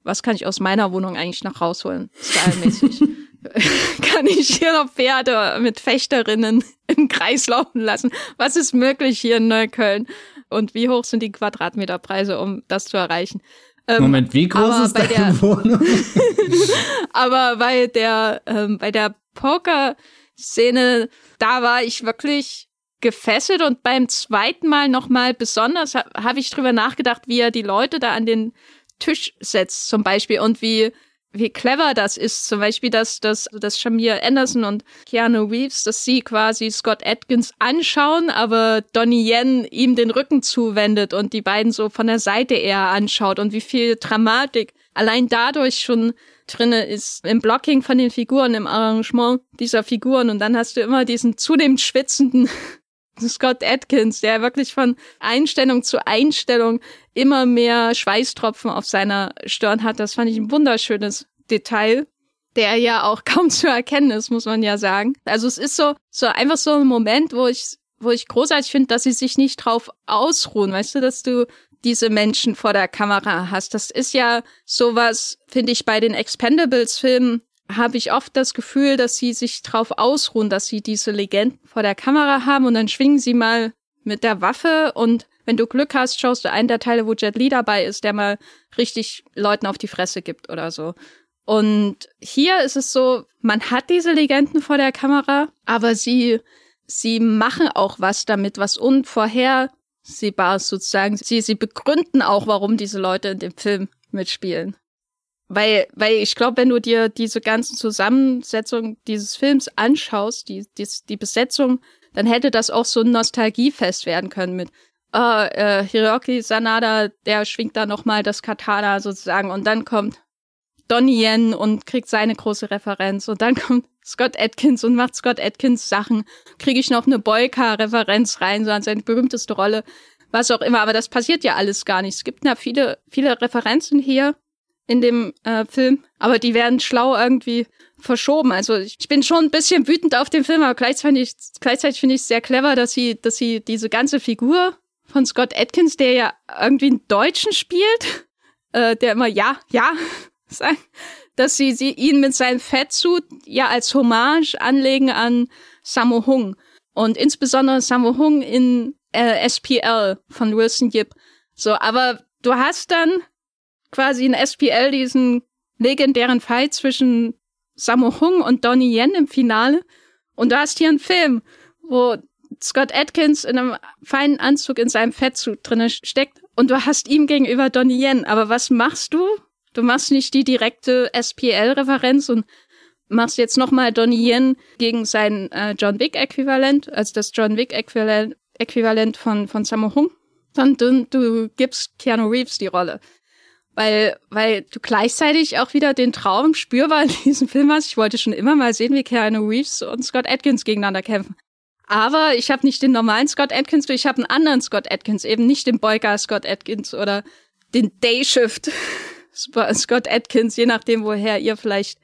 Speaker 1: was kann ich aus meiner Wohnung eigentlich noch rausholen, stylmäßig? kann ich hier noch Pferde mit Fechterinnen im Kreis laufen lassen? Was ist möglich hier in Neukölln? Und wie hoch sind die Quadratmeterpreise, um das zu erreichen?
Speaker 2: Ähm, Moment, wie groß ist deine der, Wohnung?
Speaker 1: aber bei der, ähm, bei der Poker-Szene, da war ich wirklich gefesselt und beim zweiten Mal nochmal besonders habe hab ich drüber nachgedacht, wie er die Leute da an den Tisch setzt zum Beispiel und wie wie clever das ist. Zum Beispiel, dass, dass, dass Shamir Anderson und Keanu Reeves, dass sie quasi Scott Atkins anschauen, aber Donnie Yen ihm den Rücken zuwendet und die beiden so von der Seite eher anschaut und wie viel Dramatik allein dadurch schon drinne ist im Blocking von den Figuren, im Arrangement dieser Figuren und dann hast du immer diesen zunehmend schwitzenden Scott Atkins, der wirklich von Einstellung zu Einstellung immer mehr Schweißtropfen auf seiner Stirn hat. Das fand ich ein wunderschönes Detail, der ja auch kaum zu erkennen ist, muss man ja sagen. Also es ist so, so einfach so ein Moment, wo ich, wo ich großartig finde, dass sie sich nicht drauf ausruhen, weißt du, dass du diese Menschen vor der Kamera hast. Das ist ja sowas, finde ich, bei den Expendables-Filmen habe ich oft das Gefühl, dass sie sich drauf ausruhen, dass sie diese Legenden vor der Kamera haben und dann schwingen sie mal mit der Waffe und wenn du Glück hast, schaust du einen der Teile, wo Jet Li dabei ist, der mal richtig Leuten auf die Fresse gibt oder so. Und hier ist es so, man hat diese Legenden vor der Kamera, aber sie, sie machen auch was damit, was unvorhersehbar ist sozusagen. Sie, sie begründen auch, warum diese Leute in dem Film mitspielen. Weil, weil ich glaube, wenn du dir diese ganzen Zusammensetzungen dieses Films anschaust, die, die, die Besetzung, dann hätte das auch so ein Nostalgiefest werden können mit uh, äh, Hiroki Sanada, der schwingt da nochmal das Katana sozusagen und dann kommt Donnie Yen und kriegt seine große Referenz und dann kommt Scott Atkins und macht Scott Atkins Sachen. Kriege ich noch eine Boyka-Referenz rein, so an seine berühmteste Rolle was auch immer, aber das passiert ja alles gar nicht. Es gibt ja viele, viele Referenzen hier in dem äh, Film, aber die werden schlau irgendwie verschoben. Also ich bin schon ein bisschen wütend auf den Film, aber gleichzeitig, gleichzeitig finde ich es sehr clever, dass sie, dass sie diese ganze Figur von Scott Atkins, der ja irgendwie einen Deutschen spielt, äh, der immer ja, ja sagt, dass sie, sie ihn mit seinem Fettsuit ja als Hommage anlegen an Sammo Hung. Und insbesondere Sammo Hung in äh, SPL von Wilson Yip. So, aber du hast dann quasi in SPL diesen legendären Fight zwischen Sammo Hung und Donnie Yen im Finale. Und du hast hier einen Film, wo Scott Atkins in einem feinen Anzug in seinem Fettsuit drinne steckt und du hast ihm gegenüber Donnie Yen. Aber was machst du? Du machst nicht die direkte SPL-Referenz und machst jetzt nochmal Donnie Yen gegen sein äh, John Wick-Äquivalent, also das John Wick-Äquivalent Äquivalent von, von Sammo Hung, sondern du, du gibst Keanu Reeves die Rolle. Weil, weil du gleichzeitig auch wieder den Traum spürbar in diesem Film hast. Ich wollte schon immer mal sehen, wie Keanu Reeves und Scott Atkins gegeneinander kämpfen. Aber ich habe nicht den normalen Scott Atkins, ich habe einen anderen Scott Atkins, eben nicht den Boyka Scott Atkins oder den Dayshift Scott Atkins, je nachdem, woher ihr vielleicht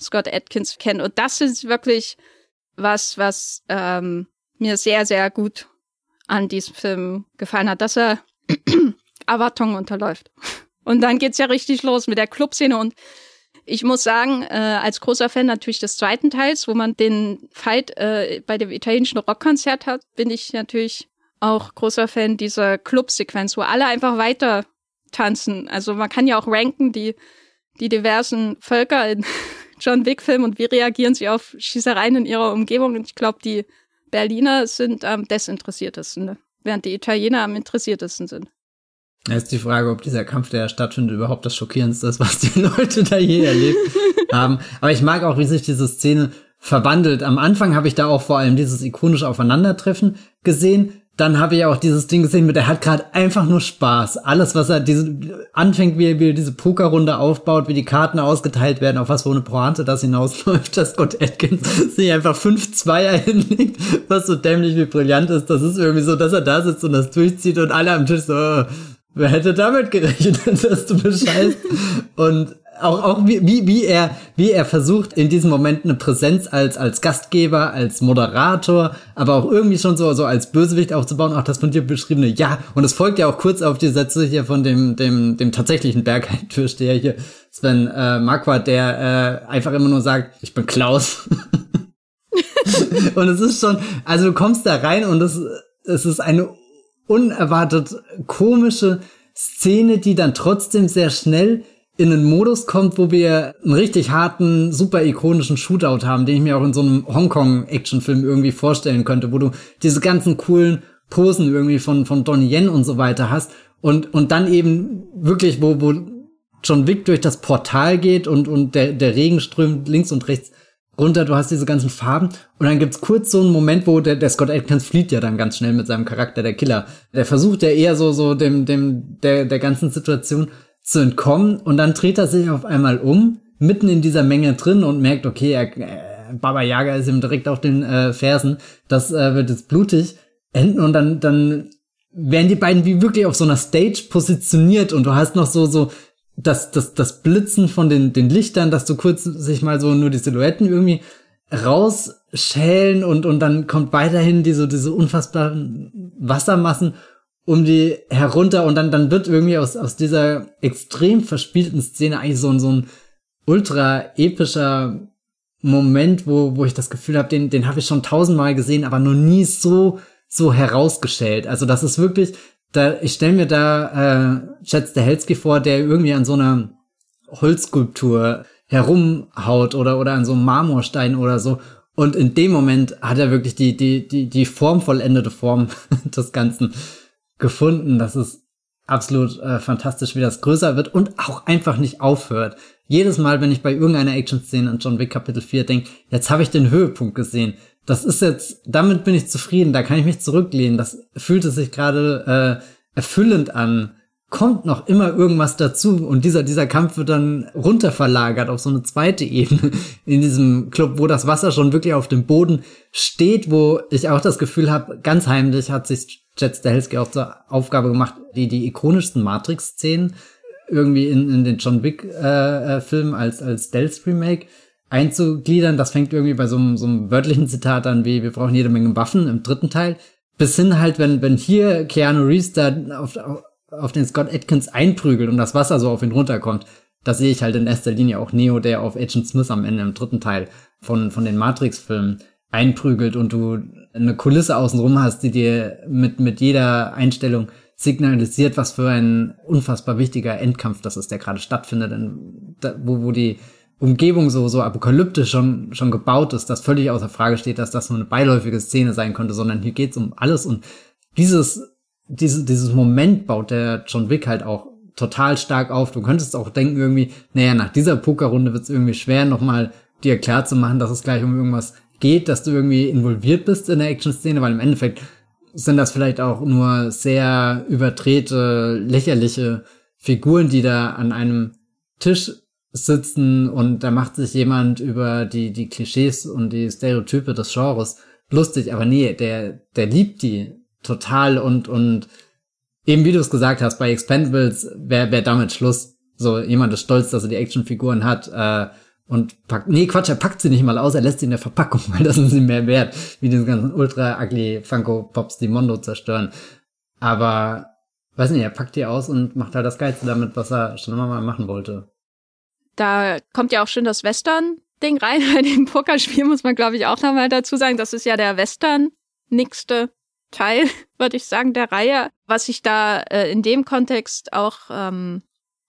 Speaker 1: Scott Atkins kennt. Und das ist wirklich was, was ähm, mir sehr, sehr gut an diesem Film gefallen hat, dass er Erwartungen unterläuft. Und dann geht's ja richtig los mit der Clubszene und ich muss sagen, äh, als großer Fan natürlich des zweiten Teils, wo man den Fight äh, bei dem italienischen Rockkonzert hat, bin ich natürlich auch großer Fan dieser Clubsequenz, wo alle einfach weiter tanzen. Also man kann ja auch ranken, die, die diversen Völker in John Wick-Filmen und wie reagieren sie auf Schießereien in ihrer Umgebung. Und ich glaube, die Berliner sind am desinteressiertesten, ne? während die Italiener am interessiertesten sind.
Speaker 2: Ja, ist die Frage, ob dieser Kampf, der stattfindet, überhaupt das Schockierendste ist, was die Leute da je erlebt haben. Aber ich mag auch, wie sich diese Szene verwandelt. Am Anfang habe ich da auch vor allem dieses ikonische Aufeinandertreffen gesehen dann habe ich auch dieses Ding gesehen mit, er hat gerade einfach nur Spaß. Alles, was er diese anfängt, wie er, wie er diese Pokerrunde aufbaut, wie die Karten ausgeteilt werden, auf was für eine Pointe das hinausläuft, dass Scott Atkins sich einfach fünf Zweier hinlegt, was so dämlich wie brillant ist. Das ist irgendwie so, dass er da sitzt und das durchzieht und alle am Tisch so, oh, wer hätte damit gerechnet, dass du bescheißt? und auch, auch wie, wie, wie er, wie er versucht, in diesem Moment eine Präsenz als, als Gastgeber, als Moderator, aber auch irgendwie schon so, so als Bösewicht aufzubauen, auch das von dir beschriebene, ja, und es folgt ja auch kurz auf die Sätze hier von dem, dem, dem tatsächlichen Bergheim-Türsteher hier, Sven äh, Marquardt, der äh, einfach immer nur sagt, ich bin Klaus. und es ist schon, also du kommst da rein und es, es ist eine unerwartet komische Szene, die dann trotzdem sehr schnell in einen Modus kommt, wo wir einen richtig harten, super ikonischen Shootout haben, den ich mir auch in so einem Hongkong-Actionfilm irgendwie vorstellen könnte, wo du diese ganzen coolen Posen irgendwie von, von Donnie Yen und so weiter hast und, und dann eben wirklich, wo, wo John Wick durch das Portal geht und, und der, der Regen strömt links und rechts runter, du hast diese ganzen Farben und dann gibt's kurz so einen Moment, wo der, der Scott Atkins flieht ja dann ganz schnell mit seinem Charakter, der Killer. Der versucht ja eher so, so dem, dem, der, der ganzen Situation zu entkommen und dann dreht er sich auf einmal um, mitten in dieser Menge drin und merkt, okay, er, äh, Baba Yaga ist ihm direkt auf den äh, Fersen, das äh, wird jetzt blutig enden und dann, dann werden die beiden wie wirklich auf so einer Stage positioniert und du hast noch so, so das, das, das Blitzen von den, den Lichtern, dass du kurz sich mal so nur die Silhouetten irgendwie rausschälen und, und dann kommt weiterhin diese, diese unfassbaren Wassermassen um die herunter und dann, dann wird irgendwie aus, aus dieser extrem verspielten Szene eigentlich so, so ein ultra epischer Moment, wo, wo ich das Gefühl habe, den, den habe ich schon tausendmal gesehen, aber noch nie so, so herausgestellt. Also das ist wirklich, da, ich stelle mir da äh, Chad Stahelski vor, der irgendwie an so einer Holzskulptur herumhaut oder, oder an so einem Marmorstein oder so. Und in dem Moment hat er wirklich die, die, die, die formvollendete Form des Ganzen gefunden. Das ist absolut äh, fantastisch, wie das größer wird und auch einfach nicht aufhört. Jedes Mal, wenn ich bei irgendeiner Action-Szene in John Wick Kapitel 4 denke, jetzt habe ich den Höhepunkt gesehen. Das ist jetzt, damit bin ich zufrieden, da kann ich mich zurücklehnen. Das fühlte sich gerade äh, erfüllend an, kommt noch immer irgendwas dazu und dieser, dieser Kampf wird dann runterverlagert auf so eine zweite Ebene in diesem Club, wo das Wasser schon wirklich auf dem Boden steht, wo ich auch das Gefühl habe, ganz heimlich hat sich Jet Stahelski auch zur Aufgabe gemacht, die, die ikonischsten Matrix-Szenen irgendwie in, in den John Wick-Film äh, äh als, als Dells Remake einzugliedern. Das fängt irgendwie bei so einem, so einem wörtlichen Zitat an, wie wir brauchen jede Menge Waffen im dritten Teil. Bis hin halt, wenn, wenn hier Keanu Reeves da auf, auf den Scott Atkins einprügelt und das Wasser so auf ihn runterkommt, da sehe ich halt in erster Linie auch Neo, der auf Agent Smith am Ende im dritten Teil von, von den Matrix-Filmen einprügelt und du eine Kulisse außenrum hast, die dir mit, mit jeder Einstellung signalisiert, was für ein unfassbar wichtiger Endkampf das ist, der gerade stattfindet, wo, wo die Umgebung so, so apokalyptisch schon, schon gebaut ist, dass völlig außer Frage steht, dass das nur eine beiläufige Szene sein könnte, sondern hier geht's um alles und dieses diese, dieses Moment baut der John Wick halt auch total stark auf. Du könntest auch denken irgendwie, naja, nach dieser Pokerrunde wird es irgendwie schwer, nochmal dir klar zu machen, dass es gleich um irgendwas geht, dass du irgendwie involviert bist in der Action-Szene, weil im Endeffekt sind das vielleicht auch nur sehr überdrehte, lächerliche Figuren, die da an einem Tisch sitzen und da macht sich jemand über die, die Klischees und die Stereotype des Genres lustig, aber nee, der, der liebt die total und, und eben wie du es gesagt hast, bei Expendables wäre wär damit Schluss. So, jemand ist stolz, dass er die Actionfiguren hat, äh, und packt, nee, Quatsch, er packt sie nicht mal aus, er lässt sie in der Verpackung, weil das sind sie mehr wert, wie diese ganzen ultra ugly Funko Pops, die Mondo zerstören. Aber, weiß nicht, er packt die aus und macht halt das Geilste damit, was er schon immer mal machen wollte.
Speaker 1: Da kommt ja auch schön das Western-Ding rein. Bei dem Pokerspiel muss man, glaube ich, auch nochmal dazu sagen, das ist ja der Western-nixte Teil, würde ich sagen, der Reihe. Was ich da äh, in dem Kontext auch ähm,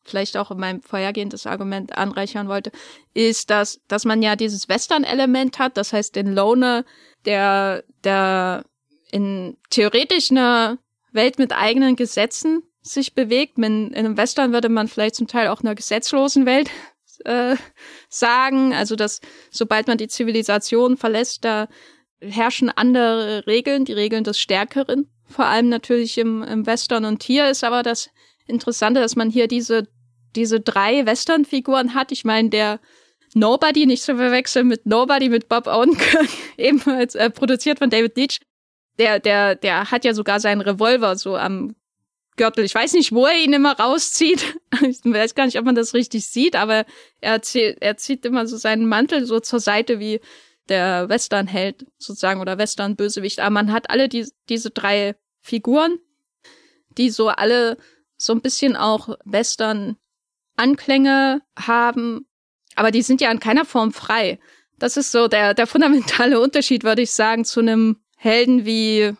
Speaker 1: vielleicht auch in meinem vorhergehendes Argument anreichern wollte, ist, dass, dass man ja dieses Western-Element hat, das heißt den Loner, der, der in theoretisch einer Welt mit eigenen Gesetzen sich bewegt. In, in einem Western würde man vielleicht zum Teil auch einer gesetzlosen Welt äh, sagen. Also dass sobald man die Zivilisation verlässt, da herrschen andere Regeln, die Regeln des Stärkeren, vor allem natürlich im, im Western. Und hier ist aber das Interessante, dass man hier diese, diese drei Western-Figuren hat. Ich meine, der Nobody, nicht zu verwechseln mit Nobody, mit Bob Odenkirk, ebenfalls äh, produziert von David Leitch. Der, der, der hat ja sogar seinen Revolver so am Gürtel. Ich weiß nicht, wo er ihn immer rauszieht. Ich weiß gar nicht, ob man das richtig sieht, aber er, zieht, er zieht immer so seinen Mantel so zur Seite wie der Western-Held sozusagen oder Western-Bösewicht. Aber man hat alle die, diese drei Figuren, die so alle so ein bisschen auch Western-Anklänge haben, aber die sind ja in keiner Form frei. Das ist so der, der fundamentale Unterschied, würde ich sagen, zu einem Helden wie,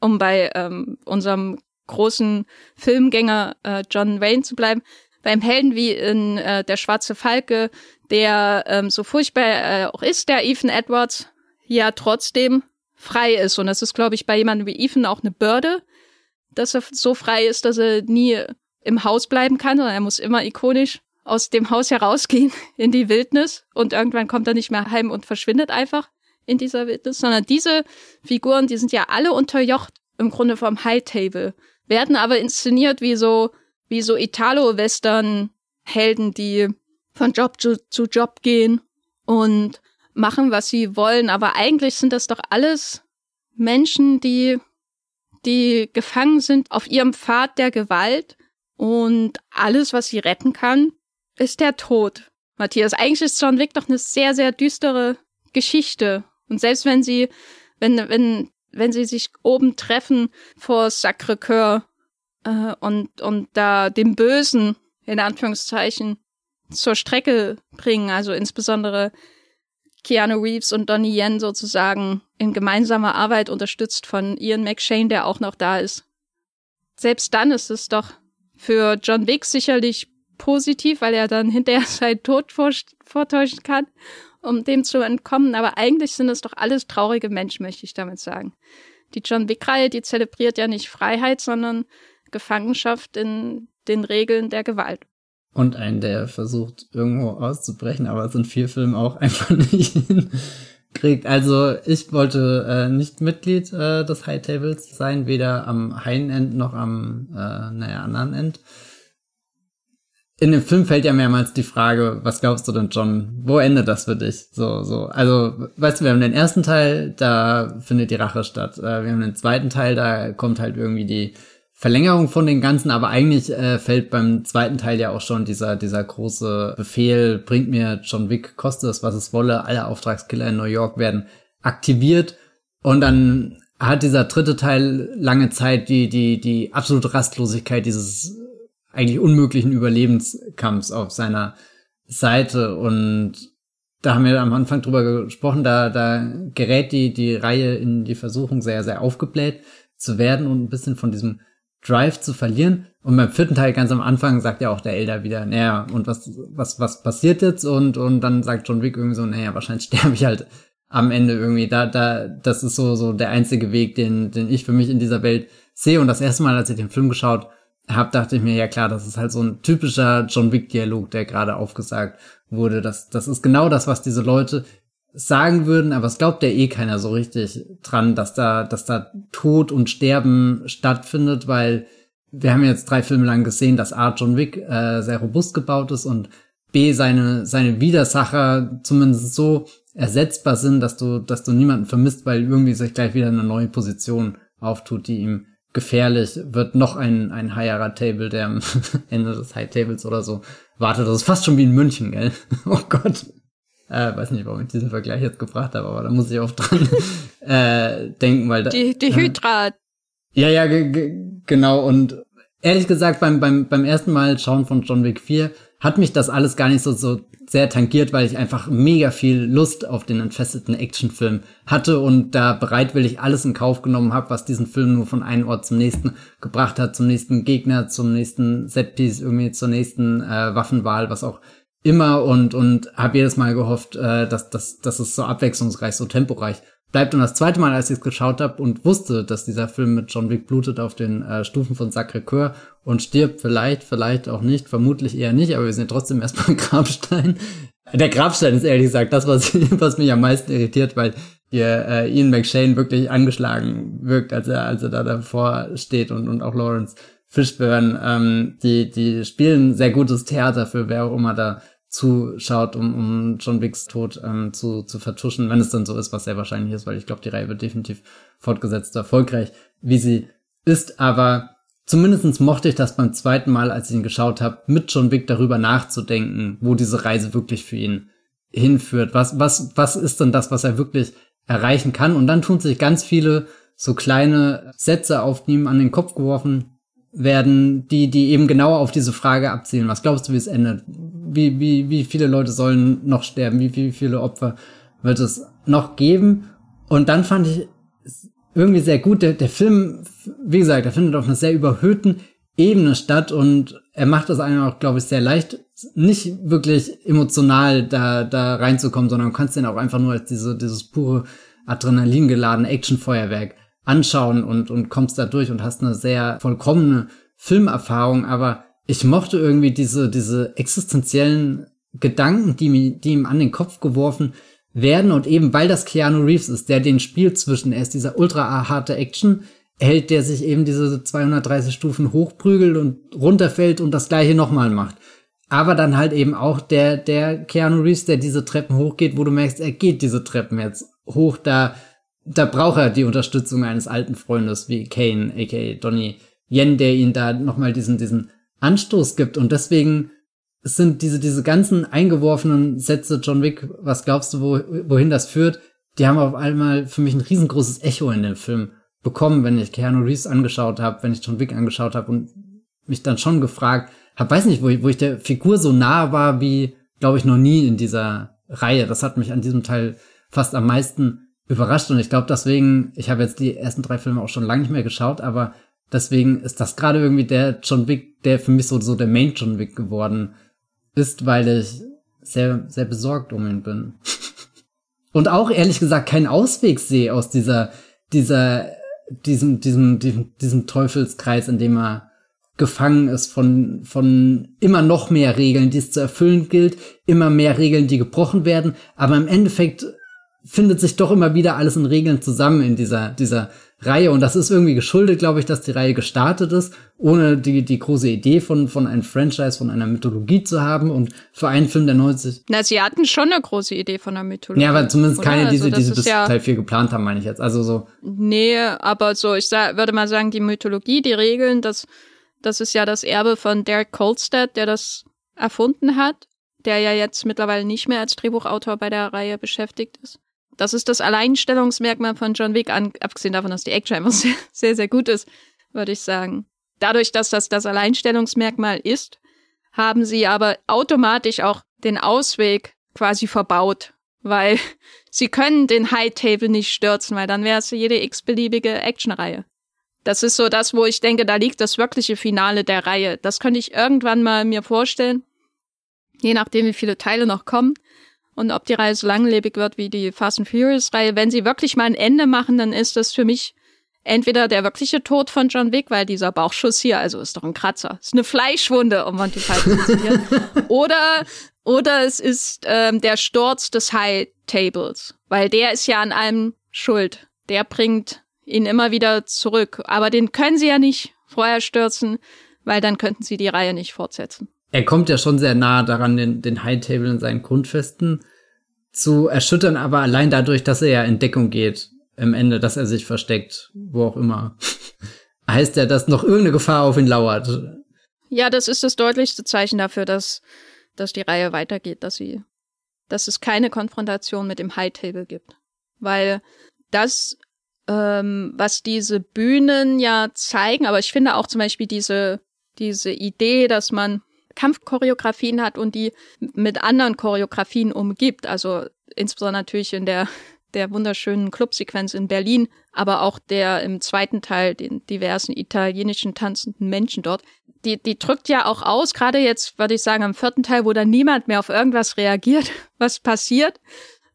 Speaker 1: um bei ähm, unserem großen Filmgänger äh, John Wayne zu bleiben, beim Helden wie in äh, Der Schwarze Falke, der ähm, so furchtbar äh, auch ist, der Ethan Edwards, ja trotzdem frei ist. Und das ist, glaube ich, bei jemandem wie Ethan auch eine Bürde, dass er so frei ist, dass er nie im Haus bleiben kann, sondern er muss immer ikonisch aus dem Haus herausgehen in die Wildnis. Und irgendwann kommt er nicht mehr heim und verschwindet einfach in dieser Wildnis, sondern diese Figuren, die sind ja alle unterjocht im Grunde vom High Table, werden aber inszeniert wie so wie so Italo-Western-Helden, die von Job zu, zu Job gehen und machen, was sie wollen. Aber eigentlich sind das doch alles Menschen, die, die gefangen sind auf ihrem Pfad der Gewalt und alles, was sie retten kann, ist der Tod. Matthias, eigentlich ist John Wick doch eine sehr, sehr düstere Geschichte. Und selbst wenn sie, wenn, wenn, wenn sie sich oben treffen vor Sacré-Cœur äh, und, und da dem Bösen, in Anführungszeichen, zur Strecke bringen, also insbesondere Keanu Reeves und Donnie Yen sozusagen in gemeinsamer Arbeit unterstützt von Ian McShane, der auch noch da ist. Selbst dann ist es doch für John Wick sicherlich positiv, weil er dann hinterher seinen Tod vortäuschen kann, um dem zu entkommen. Aber eigentlich sind es doch alles traurige Menschen, möchte ich damit sagen. Die John Wick-Reihe, die zelebriert ja nicht Freiheit, sondern Gefangenschaft in den Regeln der Gewalt.
Speaker 2: Und einen, der versucht, irgendwo auszubrechen, aber es in vier Filmen auch einfach nicht kriegt. Also ich wollte äh, nicht Mitglied äh, des High Tables sein, weder am einen End noch am äh, naja, anderen End. In dem Film fällt ja mehrmals die Frage, was glaubst du denn, John? Wo endet das für dich? So, so. Also, weißt du, wir haben den ersten Teil, da findet die Rache statt. Äh, wir haben den zweiten Teil, da kommt halt irgendwie die Verlängerung von den ganzen, aber eigentlich äh, fällt beim zweiten Teil ja auch schon dieser, dieser große Befehl, bringt mir John Wick, koste es, was es wolle, alle Auftragskiller in New York werden aktiviert und dann hat dieser dritte Teil lange Zeit die, die, die absolute Rastlosigkeit dieses eigentlich unmöglichen Überlebenskampfs auf seiner Seite und da haben wir am Anfang drüber gesprochen, da, da gerät die, die Reihe in die Versuchung sehr, sehr aufgebläht zu werden und ein bisschen von diesem Drive zu verlieren. Und beim vierten Teil ganz am Anfang sagt ja auch der Elder wieder, naja, und was, was, was passiert jetzt? Und, und dann sagt John Wick irgendwie so, naja, wahrscheinlich sterbe ich halt am Ende irgendwie. Da, da, das ist so, so der einzige Weg, den, den ich für mich in dieser Welt sehe. Und das erste Mal, als ich den Film geschaut habe, dachte ich mir, ja klar, das ist halt so ein typischer John Wick-Dialog, der gerade aufgesagt wurde. Das, das ist genau das, was diese Leute sagen würden, aber es glaubt ja eh keiner so richtig dran, dass da, dass da Tod und Sterben stattfindet, weil wir haben jetzt drei Filme lang gesehen, dass A. John Wick äh, sehr robust gebaut ist und B. seine, seine Widersacher zumindest so ersetzbar sind, dass du, dass du niemanden vermisst, weil irgendwie sich gleich wieder eine neue Position auftut, die ihm gefährlich wird. Noch ein, ein Higher Table, der am Ende des High Tables oder so wartet. Das ist fast schon wie in München, gell? Oh Gott. Äh, weiß nicht, warum ich diesen Vergleich jetzt gebracht habe, aber da muss ich auch dran äh, denken, weil da,
Speaker 1: die, die Hydra. Äh,
Speaker 2: ja, ja, genau. Und ehrlich gesagt, beim, beim, beim ersten Mal schauen von John Wick 4 hat mich das alles gar nicht so, so sehr tangiert, weil ich einfach mega viel Lust auf den entfesselten Actionfilm hatte und da bereitwillig alles in Kauf genommen habe, was diesen Film nur von einem Ort zum nächsten gebracht hat, zum nächsten Gegner, zum nächsten Setpiece, irgendwie zur nächsten äh, Waffenwahl, was auch immer. Und, und habe jedes Mal gehofft, äh, dass, dass, dass es so abwechslungsreich, so temporeich bleibt. Und das zweite Mal, als ich es geschaut habe und wusste, dass dieser Film mit John Wick blutet auf den äh, Stufen von Sacré-Cœur und stirbt vielleicht, vielleicht auch nicht, vermutlich eher nicht, aber wir sind trotzdem erstmal Grabstein. Der Grabstein ist ehrlich gesagt das, was, was mich am meisten irritiert, weil hier äh, Ian McShane wirklich angeschlagen wirkt, als er, als er da davor steht und, und auch Lawrence Fishburne, ähm, die, die spielen sehr gutes Theater für wer auch immer da zuschaut, um, um John Wicks Tod ähm, zu, zu vertuschen, wenn es dann so ist, was sehr wahrscheinlich ist, weil ich glaube, die Reihe wird definitiv fortgesetzt, erfolgreich, wie sie ist. Aber zumindestens mochte ich das beim zweiten Mal, als ich ihn geschaut habe, mit John Wick darüber nachzudenken, wo diese Reise wirklich für ihn hinführt. Was, was, was ist denn das, was er wirklich erreichen kann? Und dann tun sich ganz viele so kleine Sätze auf ihm an den Kopf geworfen, werden, die, die eben genauer auf diese Frage abzielen. Was glaubst du, wie es endet? Wie, wie, wie viele Leute sollen noch sterben? Wie, wie viele Opfer wird es noch geben? Und dann fand ich irgendwie sehr gut. Der, der Film, wie gesagt, der findet auf einer sehr überhöhten Ebene statt und er macht es einem auch, glaube ich, sehr leicht, nicht wirklich emotional da, da reinzukommen, sondern du kannst den auch einfach nur als diese, dieses pure Adrenalin geladene Actionfeuerwerk anschauen und, und kommst da durch und hast eine sehr vollkommene Filmerfahrung, aber ich mochte irgendwie diese, diese existenziellen Gedanken, die, die ihm an den Kopf geworfen werden. Und eben weil das Keanu Reeves ist, der den spielt zwischen, er ist dieser ultra harte Action, hält, der sich eben diese 230 Stufen hochprügelt und runterfällt und das gleiche nochmal macht. Aber dann halt eben auch der, der Keanu Reeves, der diese Treppen hochgeht, wo du merkst, er geht diese Treppen jetzt hoch, da da braucht er die Unterstützung eines alten Freundes wie Kane, aka Donny Yen, der ihn da nochmal diesen, diesen Anstoß gibt. Und deswegen sind diese, diese ganzen eingeworfenen Sätze, John Wick, was glaubst du, wo, wohin das führt? Die haben auf einmal für mich ein riesengroßes Echo in dem Film bekommen, wenn ich Keanu Reeves angeschaut habe, wenn ich John Wick angeschaut habe und mich dann schon gefragt habe, weiß nicht, wo ich, wo ich der Figur so nah war wie, glaube ich, noch nie in dieser Reihe. Das hat mich an diesem Teil fast am meisten überrascht und ich glaube deswegen, ich habe jetzt die ersten drei Filme auch schon lange nicht mehr geschaut, aber deswegen ist das gerade irgendwie der John Wick, der für mich so, so der Main John Wick geworden ist, weil ich sehr, sehr besorgt um ihn bin. und auch ehrlich gesagt keinen Ausweg sehe aus dieser, dieser, diesem, diesem, diesem, diesem Teufelskreis, in dem er gefangen ist von, von immer noch mehr Regeln, die es zu erfüllen gilt, immer mehr Regeln, die gebrochen werden, aber im Endeffekt findet sich doch immer wieder alles in Regeln zusammen in dieser, dieser Reihe. Und das ist irgendwie geschuldet, glaube ich, dass die Reihe gestartet ist, ohne die, die große Idee von, von einem Franchise, von einer Mythologie zu haben. Und für einen Film der 90.
Speaker 1: Na, sie hatten schon eine große Idee von einer Mythologie.
Speaker 2: Ja, aber zumindest oder? keine, die, also, die sie bis ja Teil 4 geplant haben, meine ich jetzt. Also so.
Speaker 1: Nee, aber so, ich sag, würde mal sagen, die Mythologie, die Regeln, das, das ist ja das Erbe von Derek Kolstad, der das erfunden hat, der ja jetzt mittlerweile nicht mehr als Drehbuchautor bei der Reihe beschäftigt ist. Das ist das Alleinstellungsmerkmal von John Wick, an, abgesehen davon, dass die Action einfach sehr, sehr, sehr gut ist, würde ich sagen. Dadurch, dass das das Alleinstellungsmerkmal ist, haben sie aber automatisch auch den Ausweg quasi verbaut, weil sie können den High Table nicht stürzen, weil dann wäre es jede x-beliebige Actionreihe. Das ist so das, wo ich denke, da liegt das wirkliche Finale der Reihe. Das könnte ich irgendwann mal mir vorstellen, je nachdem, wie viele Teile noch kommen und ob die Reihe so langlebig wird wie die Fast and Furious Reihe. Wenn sie wirklich mal ein Ende machen, dann ist das für mich entweder der wirkliche Tod von John Wick, weil dieser Bauchschuss hier, also ist doch ein Kratzer, ist eine Fleischwunde, um Monty Python zu zitieren. oder oder es ist ähm, der Sturz des High Tables, weil der ist ja an allem schuld. Der bringt ihn immer wieder zurück, aber den können sie ja nicht vorher stürzen, weil dann könnten sie die Reihe nicht fortsetzen
Speaker 2: er kommt ja schon sehr nah daran, den, den High Table in seinen Grundfesten zu erschüttern, aber allein dadurch, dass er ja in Deckung geht, im Ende, dass er sich versteckt, wo auch immer, heißt ja, dass noch irgendeine Gefahr auf ihn lauert.
Speaker 1: Ja, das ist das deutlichste Zeichen dafür, dass, dass die Reihe weitergeht, dass sie, dass es keine Konfrontation mit dem High Table gibt. Weil das, ähm, was diese Bühnen ja zeigen, aber ich finde auch zum Beispiel diese, diese Idee, dass man Kampfchoreografien hat und die mit anderen Choreografien umgibt. Also insbesondere natürlich in der der wunderschönen Clubsequenz in Berlin, aber auch der im zweiten Teil, den diversen italienischen tanzenden Menschen dort. Die, die drückt ja auch aus, gerade jetzt würde ich sagen am vierten Teil, wo dann niemand mehr auf irgendwas reagiert, was passiert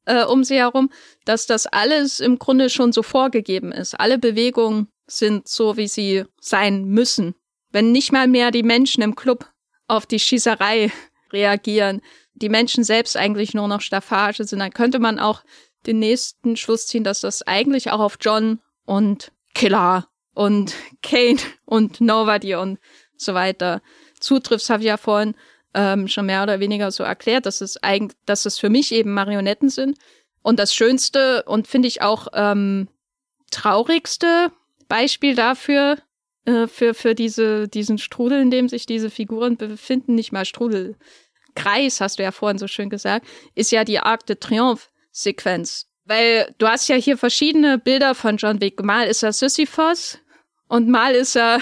Speaker 1: äh, um sie herum, dass das alles im Grunde schon so vorgegeben ist. Alle Bewegungen sind so, wie sie sein müssen. Wenn nicht mal mehr die Menschen im Club auf die Schießerei reagieren, die Menschen selbst eigentlich nur noch Staffage sind, dann könnte man auch den nächsten Schluss ziehen, dass das eigentlich auch auf John und Killer und Kane und Nobody und so weiter zutrifft. Das habe ich ja vorhin ähm, schon mehr oder weniger so erklärt, dass es eigentlich, dass es für mich eben Marionetten sind. Und das schönste und finde ich auch ähm, traurigste Beispiel dafür äh, für, für diese, diesen Strudel, in dem sich diese Figuren befinden, nicht mal Strudelkreis, hast du ja vorhin so schön gesagt, ist ja die Arc de Triomphe-Sequenz. Weil du hast ja hier verschiedene Bilder von John Wick. Mal ist er Sisyphos und mal ist er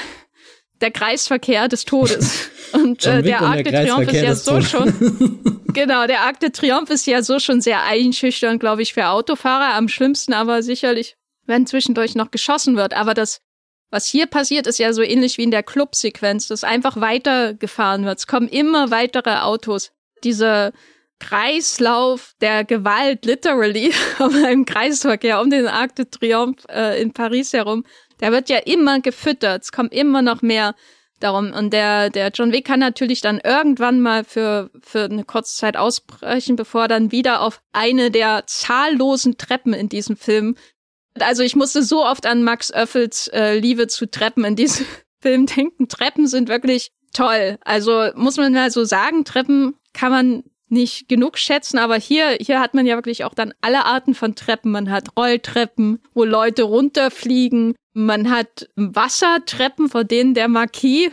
Speaker 1: der Kreisverkehr des Todes. Und äh, der Arc de Triomphe ist ja so schon. genau, der Arc de Triomphe ist ja so schon sehr einschüchternd, glaube ich, für Autofahrer. Am schlimmsten aber sicherlich, wenn zwischendurch noch geschossen wird. Aber das was hier passiert, ist ja so ähnlich wie in der Clubsequenz, dass einfach weitergefahren wird. Es kommen immer weitere Autos. Dieser Kreislauf der Gewalt, literally, im Kreisverkehr um den Arc de Triomphe äh, in Paris herum, der wird ja immer gefüttert. Es kommen immer noch mehr darum. Und der, der John Wick kann natürlich dann irgendwann mal für, für eine kurze Zeit ausbrechen, bevor er dann wieder auf eine der zahllosen Treppen in diesem Film also ich musste so oft an Max Öffels äh, Liebe zu Treppen in diesem Film denken. Treppen sind wirklich toll. Also muss man mal so sagen, Treppen kann man nicht genug schätzen, aber hier, hier hat man ja wirklich auch dann alle Arten von Treppen. Man hat Rolltreppen, wo Leute runterfliegen. Man hat Wassertreppen, vor denen der Marquis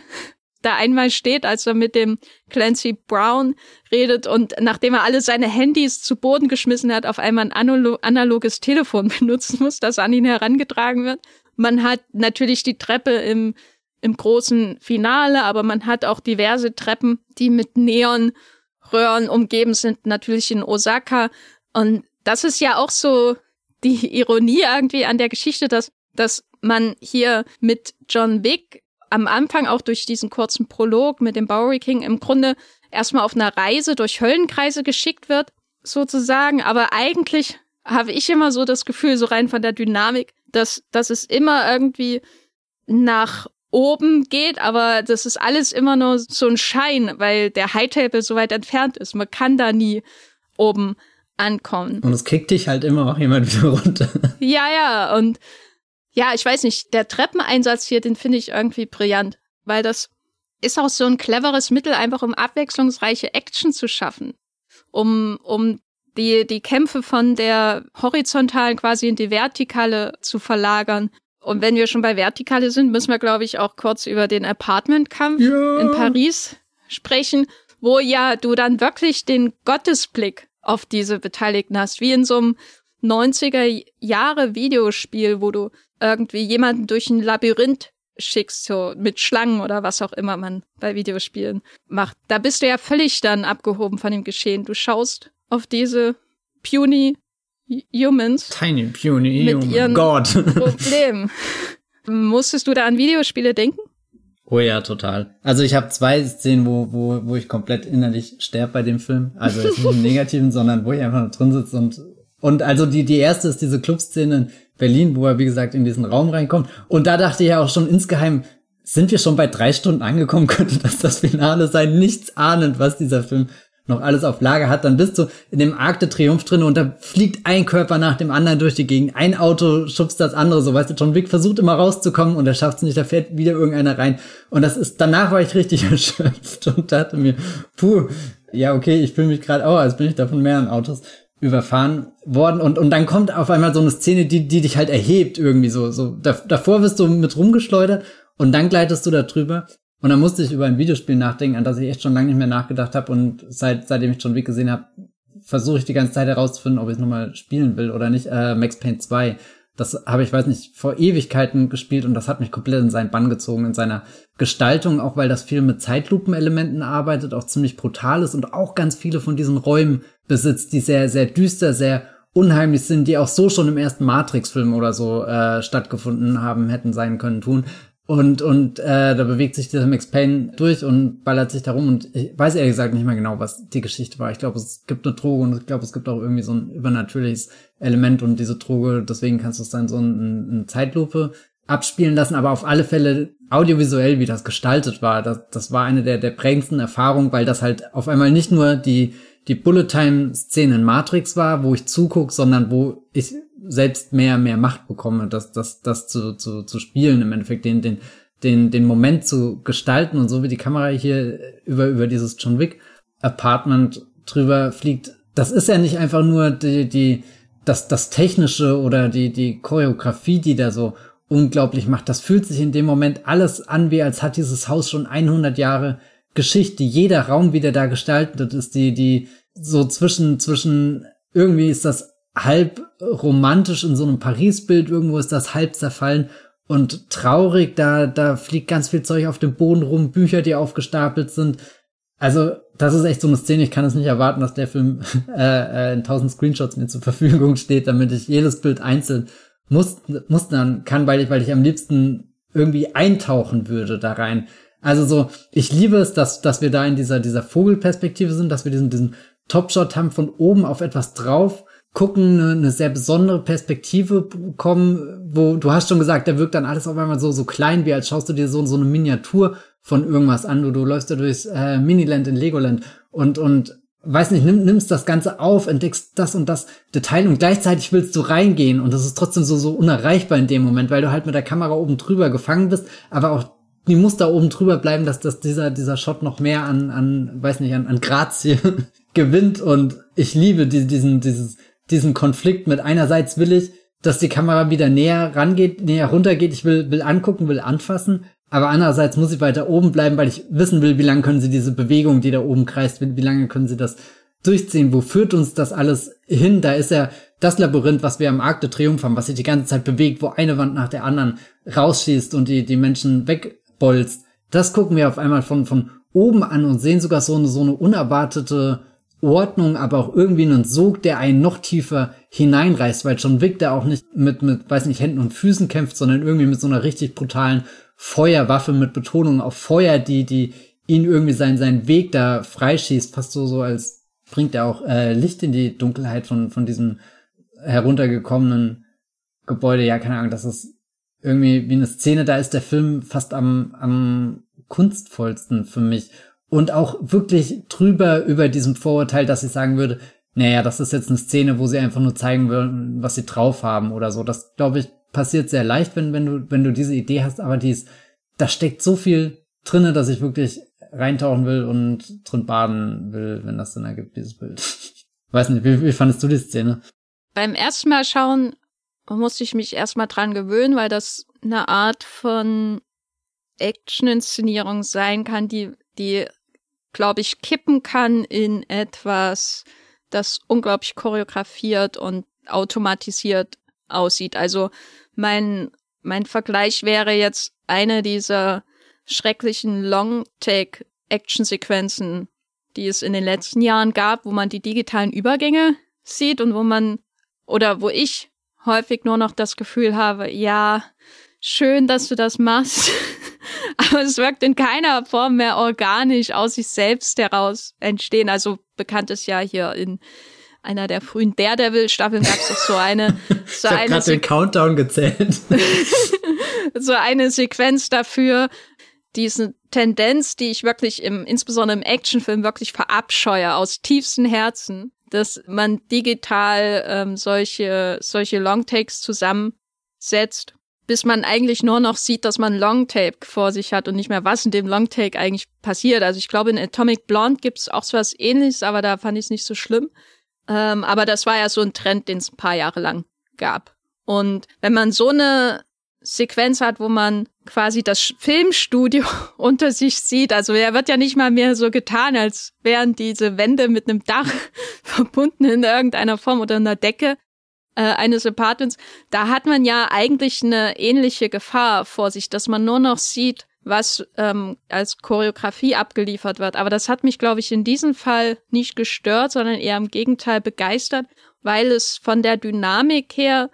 Speaker 1: da einmal steht, als er mit dem Clancy Brown redet und nachdem er alle seine Handys zu Boden geschmissen hat, auf einmal ein analoges Telefon benutzen muss, das an ihn herangetragen wird. Man hat natürlich die Treppe im, im großen Finale, aber man hat auch diverse Treppen, die mit Neonröhren umgeben sind, natürlich in Osaka. Und das ist ja auch so die Ironie irgendwie an der Geschichte, dass, dass man hier mit John Wick am Anfang auch durch diesen kurzen Prolog mit dem Bowery King im Grunde erstmal auf einer Reise durch Höllenkreise geschickt wird, sozusagen. Aber eigentlich habe ich immer so das Gefühl, so rein von der Dynamik, dass, dass es immer irgendwie nach oben geht, aber das ist alles immer nur so ein Schein, weil der High Table so weit entfernt ist. Man kann da nie oben ankommen.
Speaker 2: Und es kickt dich halt immer auch jemand wieder runter.
Speaker 1: Ja, ja, und ja, ich weiß nicht, der Treppeneinsatz hier, den finde ich irgendwie brillant, weil das ist auch so ein cleveres Mittel, einfach um abwechslungsreiche Action zu schaffen, um, um die, die Kämpfe von der horizontalen quasi in die vertikale zu verlagern. Und wenn wir schon bei Vertikale sind, müssen wir, glaube ich, auch kurz über den Apartmentkampf ja. in Paris sprechen, wo ja du dann wirklich den Gottesblick auf diese Beteiligten hast, wie in so einem 90er Jahre Videospiel, wo du irgendwie jemanden durch ein Labyrinth schickst, so mit Schlangen oder was auch immer man bei Videospielen macht. Da bist du ja völlig dann abgehoben von dem Geschehen. Du schaust auf diese puny Humans.
Speaker 2: Tiny puny
Speaker 1: mit ihren God. Problemen. Musstest du da an Videospiele denken?
Speaker 2: Oh ja, total. Also ich habe zwei Szenen, wo, wo, wo ich komplett innerlich sterbe bei dem Film. Also nicht im Negativen, sondern wo ich einfach nur drin sitze und und also die, die erste ist diese Clubszene in Berlin, wo er, wie gesagt, in diesen Raum reinkommt. Und da dachte ich ja auch schon insgeheim, sind wir schon bei drei Stunden angekommen, könnte das das Finale sein, nichts ahnend, was dieser Film noch alles auf Lager hat, dann bist du in dem Arc de Triumph drin und da fliegt ein Körper nach dem anderen durch die Gegend. Ein Auto schubst das andere, so weißt du, John Wick versucht immer rauszukommen und er schafft es nicht, da fährt wieder irgendeiner rein. Und das ist, danach war ich richtig erschöpft und dachte mir, puh, ja, okay, ich fühle mich gerade auch, als bin ich da von mehreren Autos überfahren worden und, und dann kommt auf einmal so eine Szene, die, die dich halt erhebt irgendwie so, so, davor wirst du mit rumgeschleudert und dann gleitest du da drüber und dann musste ich über ein Videospiel nachdenken, an das ich echt schon lange nicht mehr nachgedacht habe. Und seit, seitdem ich John Wick gesehen habe, versuche ich die ganze Zeit herauszufinden, ob ich es nochmal spielen will oder nicht. Äh, Max Payne 2. Das habe ich, weiß nicht, vor Ewigkeiten gespielt und das hat mich komplett in seinen Bann gezogen, in seiner Gestaltung, auch weil das viel mit Zeitlupenelementen arbeitet, auch ziemlich brutal ist und auch ganz viele von diesen Räumen besitzt, die sehr, sehr düster, sehr unheimlich sind, die auch so schon im ersten Matrix-Film oder so äh, stattgefunden haben, hätten sein können, tun. Und, und äh, da bewegt sich dieser Max Payne durch und ballert sich darum. Und ich weiß ehrlich gesagt nicht mehr genau, was die Geschichte war. Ich glaube, es gibt eine Droge und ich glaube, es gibt auch irgendwie so ein übernatürliches Element und diese Droge, deswegen kannst du es dann so in, in Zeitlupe abspielen lassen. Aber auf alle Fälle audiovisuell, wie das gestaltet war, das, das war eine der, der prägendsten Erfahrungen, weil das halt auf einmal nicht nur die, die Bullet-Time-Szene in Matrix war, wo ich zuguck, sondern wo ich selbst mehr, mehr Macht bekomme, das, das, das zu, zu, zu spielen, im Endeffekt den, den, den, den Moment zu gestalten und so wie die Kamera hier über, über dieses John Wick Apartment drüber fliegt, das ist ja nicht einfach nur die, die, das, das Technische oder die, die Choreografie, die da so unglaublich macht. Das fühlt sich in dem Moment alles an, wie als hat dieses Haus schon 100 Jahre Geschichte. Jeder Raum, wie der da gestaltet ist, die, die so zwischen, zwischen, irgendwie ist das halb romantisch in so einem Paris-Bild, irgendwo ist das halb zerfallen und traurig, da, da fliegt ganz viel Zeug auf dem Boden rum, Bücher, die aufgestapelt sind. Also, das ist echt so eine Szene, ich kann es nicht erwarten, dass der Film äh, äh, in tausend Screenshots mir zur Verfügung steht, damit ich jedes Bild einzeln mustern kann, weil ich, weil ich am liebsten irgendwie eintauchen würde da rein. Also so, ich liebe es, dass, dass wir da in dieser, dieser Vogelperspektive sind, dass wir diesen, diesen Topshot haben von oben auf etwas drauf gucken, eine, eine sehr besondere Perspektive bekommen, wo du hast schon gesagt, da wirkt dann alles auf einmal so, so klein, wie als schaust du dir so, so eine Miniatur von irgendwas an. Du, du läufst da durchs äh, Miniland in Legoland und, und weiß nicht, nimm, nimmst das Ganze auf, entdeckst das und das Detail und gleichzeitig willst du reingehen und das ist trotzdem so, so unerreichbar in dem Moment, weil du halt mit der Kamera oben drüber gefangen bist, aber auch die muss da oben drüber bleiben, dass, dass dieser, dieser Shot noch mehr an, an, weiß nicht, an, an Grazie gewinnt und ich liebe die, diesen, dieses, diesen Konflikt mit einerseits will ich, dass die Kamera wieder näher rangeht, näher runtergeht, ich will, will angucken, will anfassen, aber andererseits muss ich weiter oben bleiben, weil ich wissen will, wie lange können sie diese Bewegung, die da oben kreist, wie, lange können sie das durchziehen, wo führt uns das alles hin? Da ist ja das Labyrinth, was wir am Arc de Triomphe haben, was sich die ganze Zeit bewegt, wo eine Wand nach der anderen rausschießt und die, die Menschen wegbolzt. Das gucken wir auf einmal von, von oben an und sehen sogar so eine, so eine unerwartete Ordnung, aber auch irgendwie einen Sog, der einen noch tiefer hineinreißt, weil John Wick der auch nicht mit, mit, weiß nicht, Händen und Füßen kämpft, sondern irgendwie mit so einer richtig brutalen Feuerwaffe mit Betonung auf Feuer, die, die ihn irgendwie seinen, seinen Weg da freischießt, fast so, so als bringt er auch äh, Licht in die Dunkelheit von, von diesem heruntergekommenen Gebäude. Ja, keine Ahnung, das ist irgendwie wie eine Szene, da ist der Film fast am, am kunstvollsten für mich und auch wirklich drüber über diesem Vorurteil, dass ich sagen würde, naja, das ist jetzt eine Szene, wo sie einfach nur zeigen wollen, was sie drauf haben oder so. Das, glaube ich, passiert sehr leicht, wenn, wenn du, wenn du diese Idee hast, aber die ist, da steckt so viel drinne, dass ich wirklich reintauchen will und drin baden will, wenn das Sinn ergibt, dieses Bild. Weiß nicht, wie, wie fandest du die Szene?
Speaker 1: Beim ersten Mal schauen musste ich mich erstmal dran gewöhnen, weil das eine Art von Action-Inszenierung sein kann, die, die, glaube ich, kippen kann in etwas, das unglaublich choreografiert und automatisiert aussieht. Also mein, mein Vergleich wäre jetzt eine dieser schrecklichen Long-Take-Action-Sequenzen, die es in den letzten Jahren gab, wo man die digitalen Übergänge sieht und wo man, oder wo ich häufig nur noch das Gefühl habe, ja, schön, dass du das machst. Aber es wirkt in keiner Form mehr organisch aus sich selbst heraus entstehen. Also bekannt ist ja hier in einer der frühen Daredevil-Staffeln gab es doch so eine. So
Speaker 2: ich habe gerade den Countdown gezählt.
Speaker 1: so eine Sequenz dafür, diese Tendenz, die ich wirklich im, insbesondere im Actionfilm wirklich verabscheue, aus tiefstem Herzen, dass man digital ähm, solche, solche Longtakes zusammensetzt, bis man eigentlich nur noch sieht, dass man Longtake vor sich hat und nicht mehr, was in dem Longtake eigentlich passiert. Also ich glaube, in Atomic Blonde gibt's auch so was ähnliches, aber da fand ich es nicht so schlimm. Ähm, aber das war ja so ein Trend, den es ein paar Jahre lang gab. Und wenn man so eine Sequenz hat, wo man quasi das Filmstudio unter sich sieht. Also er wird ja nicht mal mehr so getan, als wären diese Wände mit einem Dach verbunden in irgendeiner Form oder einer Decke äh, eines Apartments. Da hat man ja eigentlich eine ähnliche Gefahr vor sich, dass man nur noch sieht, was ähm, als Choreografie abgeliefert wird. Aber das hat mich, glaube ich, in diesem Fall nicht gestört, sondern eher im Gegenteil begeistert, weil es von der Dynamik her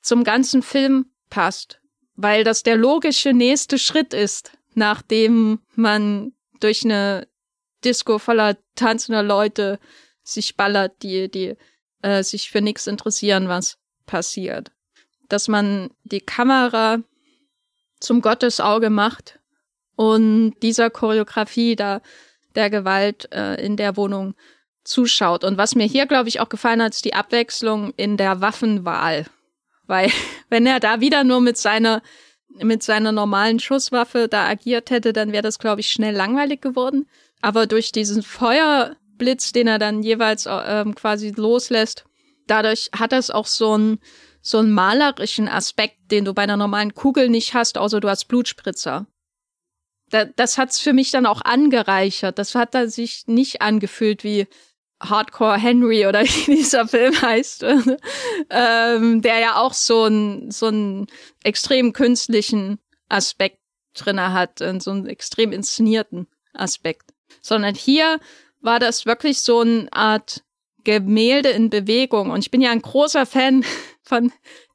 Speaker 1: zum ganzen Film passt weil das der logische nächste Schritt ist, nachdem man durch eine Disco voller tanzender Leute sich ballert, die, die äh, sich für nichts interessieren, was passiert. Dass man die Kamera zum Gottesauge macht und dieser Choreografie da der Gewalt äh, in der Wohnung zuschaut. Und was mir hier, glaube ich, auch gefallen hat, ist die Abwechslung in der Waffenwahl. Weil wenn er da wieder nur mit seiner mit seiner normalen Schusswaffe da agiert hätte, dann wäre das, glaube ich, schnell langweilig geworden. Aber durch diesen Feuerblitz, den er dann jeweils ähm, quasi loslässt, dadurch hat das auch so einen so einen malerischen Aspekt, den du bei einer normalen Kugel nicht hast, außer du hast Blutspritzer. Da, das hat's für mich dann auch angereichert. Das hat da sich nicht angefühlt wie Hardcore Henry oder wie dieser Film heißt, ähm, der ja auch so einen so einen extrem künstlichen Aspekt drinne hat, so einen extrem inszenierten Aspekt. Sondern hier war das wirklich so eine Art Gemälde in Bewegung. Und ich bin ja ein großer Fan von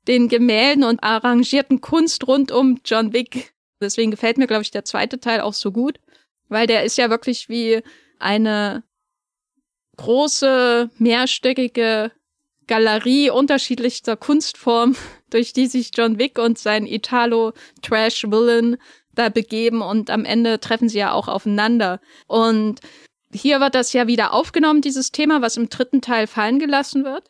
Speaker 1: den Gemälden und arrangierten Kunst rund um John Wick. Deswegen gefällt mir, glaube ich, der zweite Teil auch so gut, weil der ist ja wirklich wie eine große, mehrstöckige Galerie unterschiedlichster Kunstformen, durch die sich John Wick und sein Italo-Trash-Villain da begeben und am Ende treffen sie ja auch aufeinander. Und hier wird das ja wieder aufgenommen, dieses Thema, was im dritten Teil fallen gelassen wird,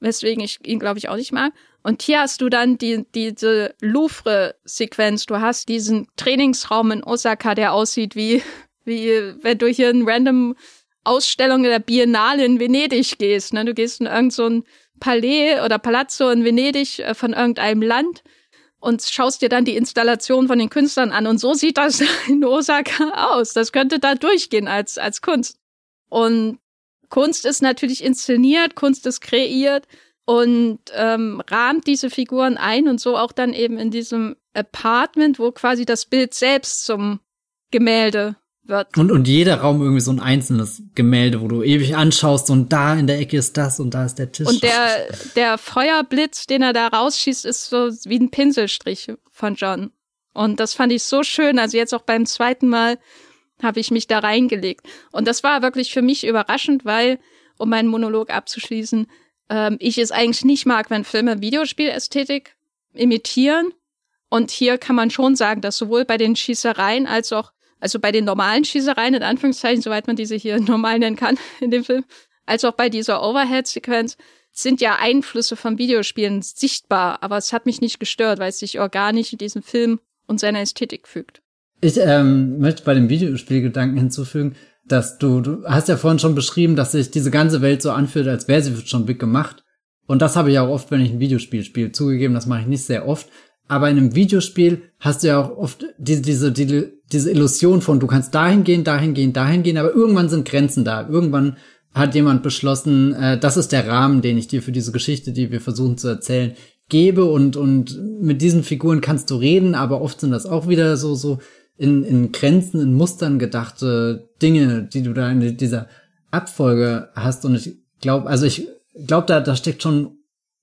Speaker 1: weswegen ich ihn, glaube ich, auch nicht mag. Und hier hast du dann die, diese Louvre-Sequenz. Du hast diesen Trainingsraum in Osaka, der aussieht wie, wie wenn du hier einen random Ausstellung der Biennale in Venedig gehst. Ne? Du gehst in irgendein so Palais oder Palazzo in Venedig äh, von irgendeinem Land und schaust dir dann die Installation von den Künstlern an. Und so sieht das in Osaka aus. Das könnte da durchgehen als, als Kunst. Und Kunst ist natürlich inszeniert, Kunst ist kreiert und ähm, rahmt diese Figuren ein und so auch dann eben in diesem Apartment, wo quasi das Bild selbst zum Gemälde wird.
Speaker 2: Und, und jeder Raum irgendwie so ein einzelnes Gemälde, wo du ewig anschaust und da in der Ecke ist das und da ist der Tisch.
Speaker 1: Und der, der Feuerblitz, den er da rausschießt, ist so wie ein Pinselstrich von John. Und das fand ich so schön. Also jetzt auch beim zweiten Mal habe ich mich da reingelegt. Und das war wirklich für mich überraschend, weil, um meinen Monolog abzuschließen, ähm, ich es eigentlich nicht mag, wenn Filme Videospielästhetik imitieren. Und hier kann man schon sagen, dass sowohl bei den Schießereien als auch also bei den normalen Schießereien, in Anführungszeichen, soweit man diese hier normal nennen kann in dem Film, als auch bei dieser Overhead-Sequenz sind ja Einflüsse von Videospielen sichtbar, aber es hat mich nicht gestört, weil es sich organisch in diesen Film und seiner Ästhetik fügt.
Speaker 2: Ich ähm, möchte bei dem Videospielgedanken hinzufügen, dass du, du hast ja vorhin schon beschrieben, dass sich diese ganze Welt so anfühlt, als wäre sie schon big gemacht. Und das habe ich auch oft, wenn ich ein Videospiel spiele. Zugegeben, das mache ich nicht sehr oft. Aber in einem Videospiel hast du ja auch oft diese, diese, diese, diese Illusion von, du kannst dahin gehen, dahin gehen, dahin gehen, aber irgendwann sind Grenzen da. Irgendwann hat jemand beschlossen, äh, das ist der Rahmen, den ich dir für diese Geschichte, die wir versuchen zu erzählen, gebe und, und mit diesen Figuren kannst du reden, aber oft sind das auch wieder so, so in, in Grenzen, in Mustern gedachte Dinge, die du da in dieser Abfolge hast. Und ich glaube, also ich glaube, da, da steckt schon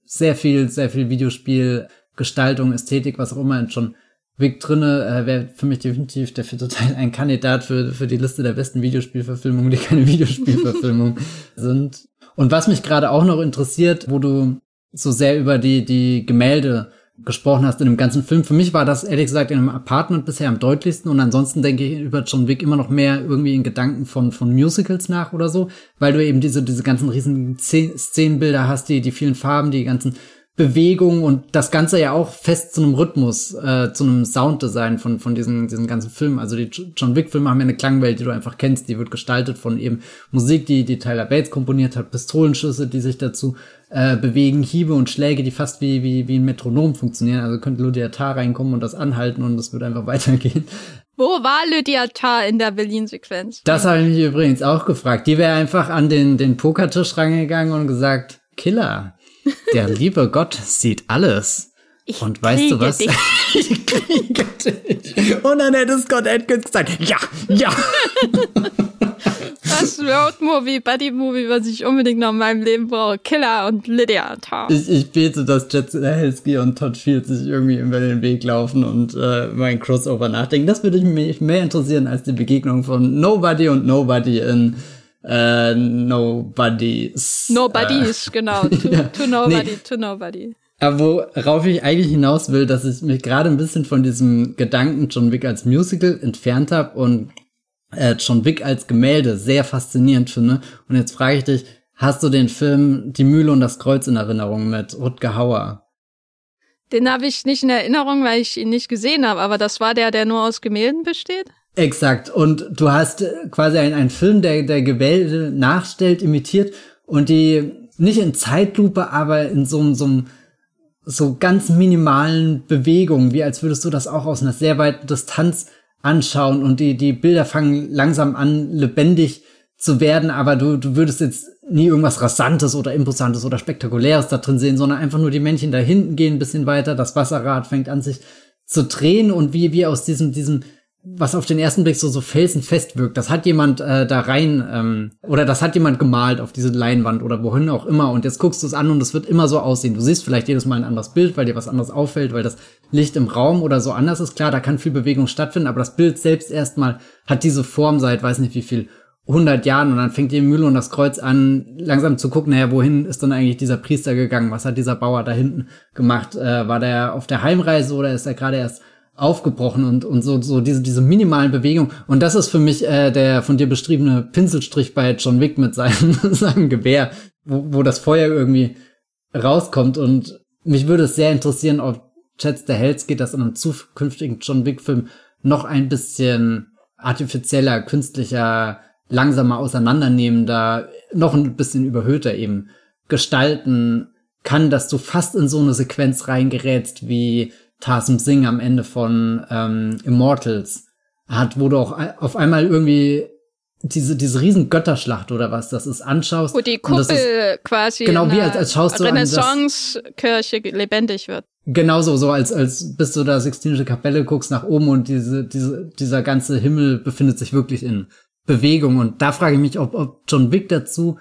Speaker 2: sehr viel, sehr viel Videospiel, Gestaltung, Ästhetik, was auch immer schon Wick drinne, äh, wäre für mich definitiv der vierte Teil ein Kandidat für, für die Liste der besten Videospielverfilmungen, die keine Videospielverfilmung sind. Und was mich gerade auch noch interessiert, wo du so sehr über die, die Gemälde gesprochen hast in dem ganzen Film. Für mich war das ehrlich gesagt in einem Apartment bisher am deutlichsten und ansonsten denke ich über John Wick immer noch mehr irgendwie in Gedanken von, von Musicals nach oder so, weil du eben diese, diese ganzen riesigen Szenenbilder hast, die, die vielen Farben, die ganzen Bewegung und das Ganze ja auch fest zu einem Rhythmus, äh, zu einem Sounddesign von, von diesen, diesen ganzen Filmen. Also die John Wick-Filme haben ja eine Klangwelt, die du einfach kennst, die wird gestaltet von eben Musik, die, die Tyler Bates komponiert hat, Pistolenschüsse, die sich dazu äh, bewegen, Hiebe und Schläge, die fast wie, wie, wie ein Metronom funktionieren. Also könnte Lydia Tarr reinkommen und das anhalten und das würde einfach weitergehen.
Speaker 1: Wo war Lydia Tarr in der Berlin-Sequenz?
Speaker 2: Das habe ich mich übrigens auch gefragt. Die wäre einfach an den, den Pokertisch rangegangen und gesagt, Killer, der liebe Gott sieht alles.
Speaker 1: Ich
Speaker 2: und weißt du was?
Speaker 1: Dich.
Speaker 2: ich kriege dich. Und dann hätte Scott Atkins gesagt, ja, ja.
Speaker 1: Das Roadmovie, Buddy-Movie, was ich unbedingt noch in meinem Leben brauche. Killer und Lydia Tarr.
Speaker 2: Ich, ich bete, dass Jet Helsky und Todd Fields sich irgendwie über den Weg laufen und äh, mein Crossover nachdenken. Das würde mich mehr interessieren als die Begegnung von Nobody und Nobody in äh, Nobodies.
Speaker 1: Nobodies, äh, genau. To, ja. to Nobody, nee. to Nobody.
Speaker 2: Aber worauf ich eigentlich hinaus will, dass ich mich gerade ein bisschen von diesem Gedanken John Wick als Musical entfernt habe und äh, John Wick als Gemälde sehr faszinierend finde. Und jetzt frage ich dich, hast du den Film Die Mühle und das Kreuz in Erinnerung mit Rutger Hauer?
Speaker 1: Den habe ich nicht in Erinnerung, weil ich ihn nicht gesehen habe, aber das war der, der nur aus Gemälden besteht?
Speaker 2: Exakt. Und du hast quasi einen, Film, der, der Gemälde nachstellt, imitiert und die nicht in Zeitlupe, aber in so, so, so ganz minimalen Bewegungen, wie als würdest du das auch aus einer sehr weiten Distanz anschauen und die, die Bilder fangen langsam an, lebendig zu werden, aber du, du würdest jetzt nie irgendwas Rasantes oder Imposantes oder Spektakuläres da drin sehen, sondern einfach nur die Männchen da hinten gehen ein bisschen weiter, das Wasserrad fängt an sich zu drehen und wie, wie aus diesem, diesem was auf den ersten Blick so so felsenfest wirkt. Das hat jemand äh, da rein ähm, oder das hat jemand gemalt auf diese Leinwand oder wohin auch immer und jetzt guckst du es an und es wird immer so aussehen. Du siehst vielleicht jedes Mal ein anderes Bild, weil dir was anderes auffällt, weil das Licht im Raum oder so anders ist. Klar, da kann viel Bewegung stattfinden, aber das Bild selbst erstmal hat diese Form seit weiß nicht wie viel 100 Jahren und dann fängt die Mühle und das Kreuz an, langsam zu gucken, naja, wohin ist dann eigentlich dieser Priester gegangen? Was hat dieser Bauer da hinten gemacht? Äh, war der auf der Heimreise oder ist er gerade erst aufgebrochen und, und so, so diese, diese minimalen Bewegungen. Und das ist für mich äh, der von dir beschriebene Pinselstrich bei John Wick mit seinem, seinem Gewehr, wo, wo das Feuer irgendwie rauskommt. Und mich würde es sehr interessieren, ob Chad der Hells geht, das in einem zukünftigen John Wick-Film noch ein bisschen artifizieller, künstlicher, langsamer auseinandernehmender, noch ein bisschen überhöhter eben gestalten kann, dass du fast in so eine Sequenz reingerätst wie Tarsum Singh am Ende von ähm, Immortals hat, wo du auch auf einmal irgendwie diese, diese riesen Götterschlacht oder was das ist, anschaust.
Speaker 1: Wo die Kuppel ist,
Speaker 2: quasi genau wie als, als schaust du
Speaker 1: Renaissance-Kirche lebendig wird.
Speaker 2: Genauso, so als, als bis du da Sixtinische Kapelle guckst nach oben und diese, diese, dieser ganze Himmel befindet sich wirklich in Bewegung. Und da frage ich mich, ob, ob John Wick dazu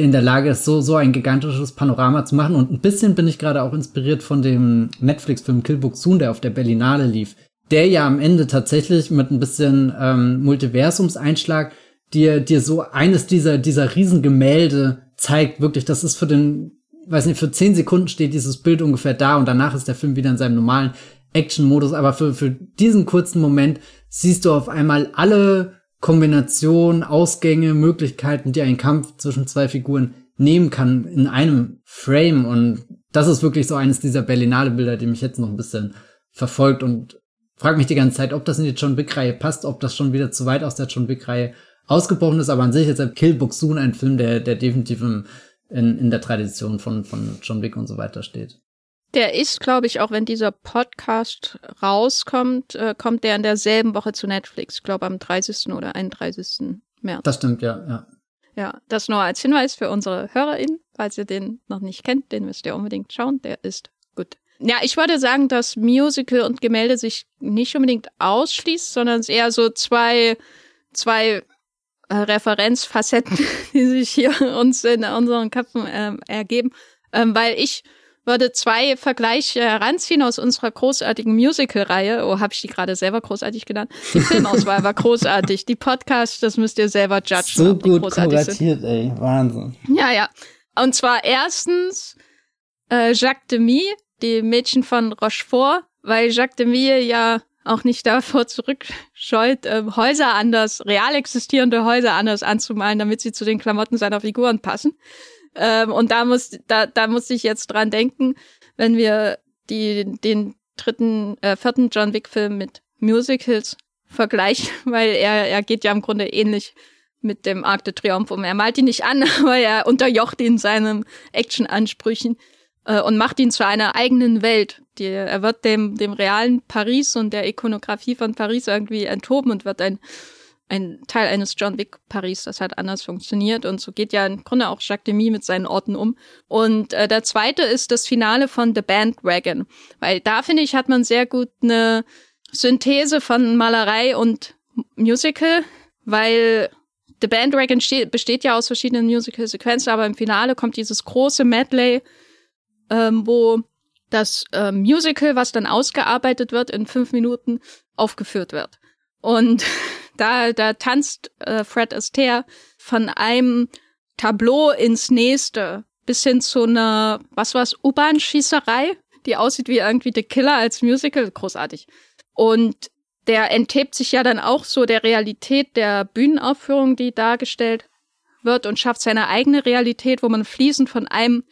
Speaker 2: in der Lage ist, so, so ein gigantisches Panorama zu machen. Und ein bisschen bin ich gerade auch inspiriert von dem Netflix-Film Kill Soon, der auf der Berlinale lief. Der ja am Ende tatsächlich mit ein bisschen ähm, Multiversumseinschlag dir, dir so eines dieser, dieser Riesengemälde zeigt, wirklich, das ist für den, weiß nicht, für zehn Sekunden steht dieses Bild ungefähr da und danach ist der Film wieder in seinem normalen Action-Modus. Aber für, für diesen kurzen Moment siehst du auf einmal alle Kombination, Ausgänge, Möglichkeiten, die ein Kampf zwischen zwei Figuren nehmen kann in einem Frame. Und das ist wirklich so eines dieser Berlinale-Bilder, die mich jetzt noch ein bisschen verfolgt und frage mich die ganze Zeit, ob das in die John Wick-Reihe passt, ob das schon wieder zu weit aus der John Wick-Reihe ausgebrochen ist. Aber an sich ist Kill Book ein Film, der, der definitiv in, in der Tradition von, von John Wick und so weiter steht.
Speaker 1: Der ist, glaube ich, auch wenn dieser Podcast rauskommt, äh, kommt der in derselben Woche zu Netflix. Ich glaube am 30. oder 31. März.
Speaker 2: Das stimmt, ja, ja.
Speaker 1: Ja, das nur als Hinweis für unsere HörerInnen. Falls ihr den noch nicht kennt, den müsst ihr unbedingt schauen. Der ist gut. Ja, ich würde sagen, dass Musical und Gemälde sich nicht unbedingt ausschließt, sondern es eher so zwei, zwei äh, Referenzfacetten, die sich hier uns in unseren Köpfen äh, ergeben. Ähm, weil ich würde zwei Vergleiche heranziehen aus unserer großartigen Musical-Reihe. Oh, habe ich die gerade selber großartig genannt? Die Filmauswahl war großartig. Die Podcast, das müsst ihr selber judgen.
Speaker 2: So gut kuratiert, ey. Wahnsinn.
Speaker 1: Ja, ja. Und zwar erstens äh, Jacques Demy, die Mädchen von Rochefort, weil Jacques Demy ja auch nicht davor zurückscheut, äh, Häuser anders, real existierende Häuser anders anzumalen, damit sie zu den Klamotten seiner Figuren passen. Ähm, und da muss, da, da muss ich jetzt dran denken, wenn wir die, den dritten, äh, vierten John Wick-Film mit Musicals vergleichen, weil er, er geht ja im Grunde ähnlich mit dem Arc de Triomphe um. Er malt ihn nicht an, aber er unterjocht ihn seinen Action-Ansprüchen äh, und macht ihn zu einer eigenen Welt. Die, er wird dem, dem realen Paris und der Ikonografie von Paris irgendwie enthoben und wird ein ein Teil eines John Wick Paris, das hat anders funktioniert. Und so geht ja im Grunde auch Jacques Demy mit seinen Orten um. Und äh, der zweite ist das Finale von The Bandwagon. Weil da, finde ich, hat man sehr gut eine Synthese von Malerei und Musical, weil The Bandwagon besteht ja aus verschiedenen Musical-Sequenzen, aber im Finale kommt dieses große Medley, ähm, wo das äh, Musical, was dann ausgearbeitet wird, in fünf Minuten aufgeführt wird. Und Da, da tanzt äh, Fred Astaire von einem Tableau ins nächste bis hin zu einer, was war's, U-Bahn-Schießerei, die aussieht wie irgendwie The Killer als Musical, großartig. Und der enthebt sich ja dann auch so der Realität der Bühnenaufführung, die dargestellt wird und schafft seine eigene Realität, wo man fließend von einem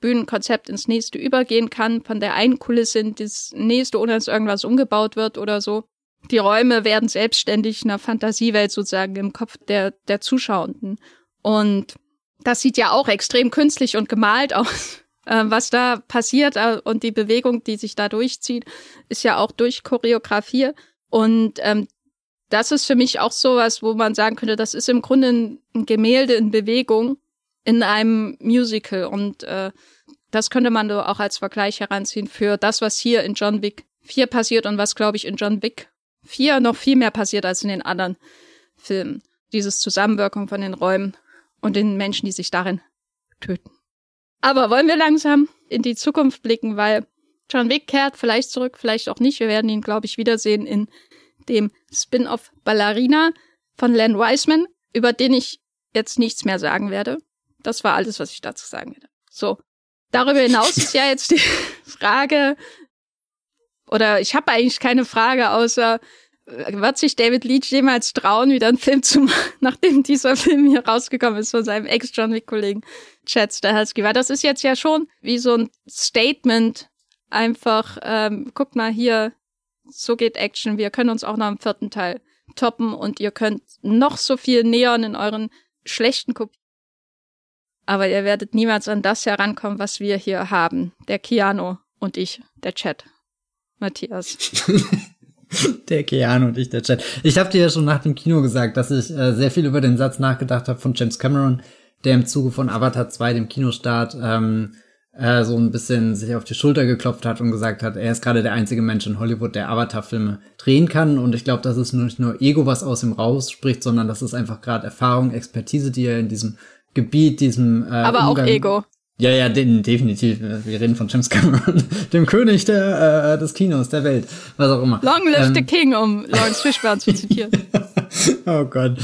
Speaker 1: Bühnenkonzept ins nächste übergehen kann, von der einen Kulisse in das nächste, ohne dass irgendwas umgebaut wird oder so. Die Räume werden selbstständig einer Fantasiewelt sozusagen im Kopf der, der Zuschauenden. Und das sieht ja auch extrem künstlich und gemalt aus. Äh, was da passiert äh, und die Bewegung, die sich da durchzieht, ist ja auch durch Choreografie. Und ähm, das ist für mich auch sowas, wo man sagen könnte, das ist im Grunde ein Gemälde in Bewegung in einem Musical. Und äh, das könnte man auch als Vergleich heranziehen für das, was hier in John Wick 4 passiert und was, glaube ich, in John Wick vier noch viel mehr passiert als in den anderen Filmen. Dieses Zusammenwirken von den Räumen und den Menschen, die sich darin töten. Aber wollen wir langsam in die Zukunft blicken, weil John Wick kehrt vielleicht zurück, vielleicht auch nicht. Wir werden ihn, glaube ich, wiedersehen in dem Spin-off Ballerina von Len Wiseman, über den ich jetzt nichts mehr sagen werde. Das war alles, was ich dazu sagen werde. So. Darüber hinaus ist ja jetzt die Frage, oder ich habe eigentlich keine Frage, außer äh, wird sich David Leach jemals trauen, wieder einen Film zu machen, nachdem dieser Film hier rausgekommen ist von seinem Ex-John Wick-Kollegen Chad Stahelski. Weil das ist jetzt ja schon wie so ein Statement, einfach, ähm, guckt mal hier, so geht Action, wir können uns auch noch im vierten Teil toppen und ihr könnt noch so viel Neon in euren schlechten Kopien. Aber ihr werdet niemals an das herankommen, was wir hier haben. Der Keanu und ich, der Chat. Matthias.
Speaker 2: der Keanu und ich, der Chat. Ich habe dir ja schon nach dem Kino gesagt, dass ich äh, sehr viel über den Satz nachgedacht habe von James Cameron, der im Zuge von Avatar 2, dem Kinostart, ähm, äh, so ein bisschen sich auf die Schulter geklopft hat und gesagt hat, er ist gerade der einzige Mensch in Hollywood, der Avatar-Filme drehen kann. Und ich glaube, das ist nicht nur Ego, was aus ihm rausspricht, sondern das ist einfach gerade Erfahrung, Expertise, die er in diesem Gebiet, diesem äh,
Speaker 1: Aber Umgang auch Ego.
Speaker 2: Ja, ja, den, definitiv. Wir reden von James Cameron, dem König der, äh, des Kinos, der Welt, was auch immer.
Speaker 1: Long live ähm, the king, um Lawrence Fishburne zu zitieren.
Speaker 2: oh Gott.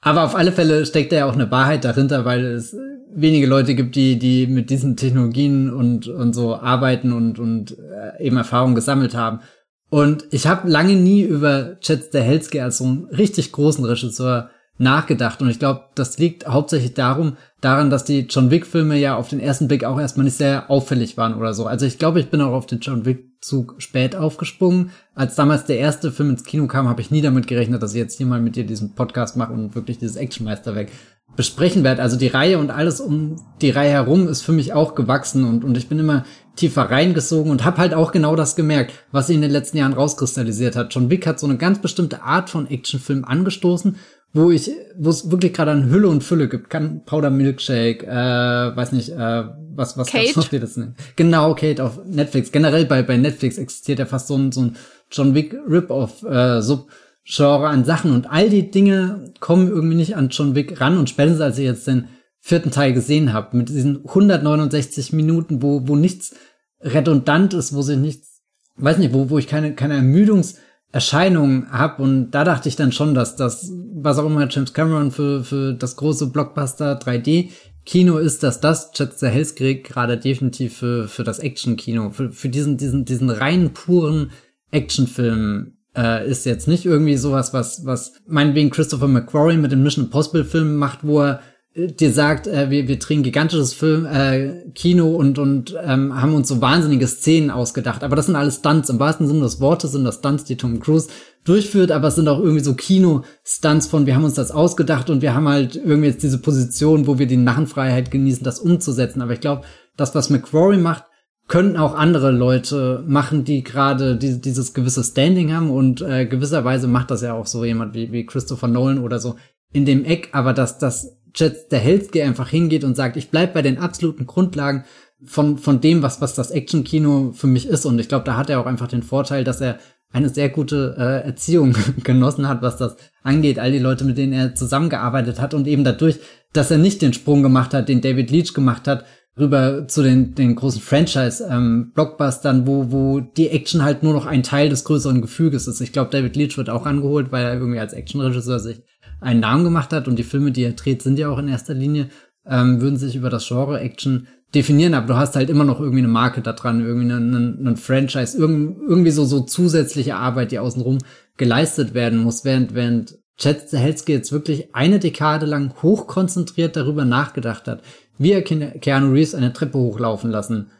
Speaker 2: Aber auf alle Fälle steckt da ja auch eine Wahrheit dahinter, weil es wenige Leute gibt, die, die mit diesen Technologien und, und so arbeiten und, und äh, eben Erfahrungen gesammelt haben. Und ich habe lange nie über Chad Stahelski als so einen richtig großen Regisseur nachgedacht. Und ich glaube, das liegt hauptsächlich darum, daran, dass die John Wick-Filme ja auf den ersten Blick auch erstmal nicht sehr auffällig waren oder so. Also ich glaube, ich bin auch auf den John Wick-Zug spät aufgesprungen. Als damals der erste Film ins Kino kam, habe ich nie damit gerechnet, dass ich jetzt hier mal mit dir diesen Podcast mache und wirklich dieses Actionmeisterwerk besprechen werde. Also die Reihe und alles um die Reihe herum ist für mich auch gewachsen und, und ich bin immer tiefer reingesogen und habe halt auch genau das gemerkt, was sich in den letzten Jahren rauskristallisiert hat. John Wick hat so eine ganz bestimmte Art von Actionfilm angestoßen wo ich, wo es wirklich gerade an Hülle und Fülle gibt. Kann Powder Milkshake, äh, weiß nicht, äh, was, was,
Speaker 1: Kate?
Speaker 2: was steht das denn? Genau, Kate auf Netflix. Generell bei, bei Netflix existiert ja fast so ein, so ein John Wick Rip-Off, äh, Subgenre an Sachen und all die Dinge kommen irgendwie nicht an John Wick ran und spätestens als ich jetzt den vierten Teil gesehen habe, mit diesen 169 Minuten, wo, wo nichts redundant ist, wo sich nichts, weiß nicht, wo, wo ich keine, keine Ermüdungs- Erscheinungen habe und da dachte ich dann schon, dass das, was auch immer James Cameron für, für das große Blockbuster 3D Kino ist, dass das Chad Stahelski gerade definitiv für, für das Action-Kino, für, für diesen, diesen, diesen reinen, puren Actionfilm äh, ist jetzt nicht irgendwie sowas, was, was meinetwegen Christopher McQuarrie mit dem Mission Impossible Film macht, wo er dir sagt, äh, wir, wir drehen gigantisches Film, äh, Kino und, und ähm, haben uns so wahnsinnige Szenen ausgedacht. Aber das sind alles Stunts. Im wahrsten Sinne des Wortes sind das Stunts, die Tom Cruise durchführt, aber es sind auch irgendwie so Kino-Stunts von, wir haben uns das ausgedacht und wir haben halt irgendwie jetzt diese Position, wo wir die Narrenfreiheit genießen, das umzusetzen. Aber ich glaube, das, was McQuarrie macht, könnten auch andere Leute machen, die gerade die, dieses gewisse Standing haben und äh, gewisserweise macht das ja auch so jemand wie, wie Christopher Nolan oder so in dem Eck, aber dass das Jets der Hellsky einfach hingeht und sagt, ich bleib bei den absoluten Grundlagen von, von dem, was, was das Action-Kino für mich ist. Und ich glaube, da hat er auch einfach den Vorteil, dass er eine sehr gute äh, Erziehung genossen hat, was das angeht. All die Leute, mit denen er zusammengearbeitet hat und eben dadurch, dass er nicht den Sprung gemacht hat, den David Leach gemacht hat, rüber zu den, den großen Franchise-Blockbustern, ähm, wo, wo die Action halt nur noch ein Teil des größeren Gefüges ist. Ich glaube, David Leach wird auch angeholt, weil er irgendwie als Actionregisseur sich einen Namen gemacht hat und die Filme, die er dreht, sind ja auch in erster Linie, ähm, würden sich über das Genre Action definieren, aber du hast halt immer noch irgendwie eine Marke da dran, irgendwie einen, einen Franchise, irgend, irgendwie so, so zusätzliche Arbeit, die außenrum geleistet werden muss, während, während Chad Stahelski jetzt wirklich eine Dekade lang hochkonzentriert darüber nachgedacht hat, wie er Keanu Reeves eine Treppe hochlaufen lassen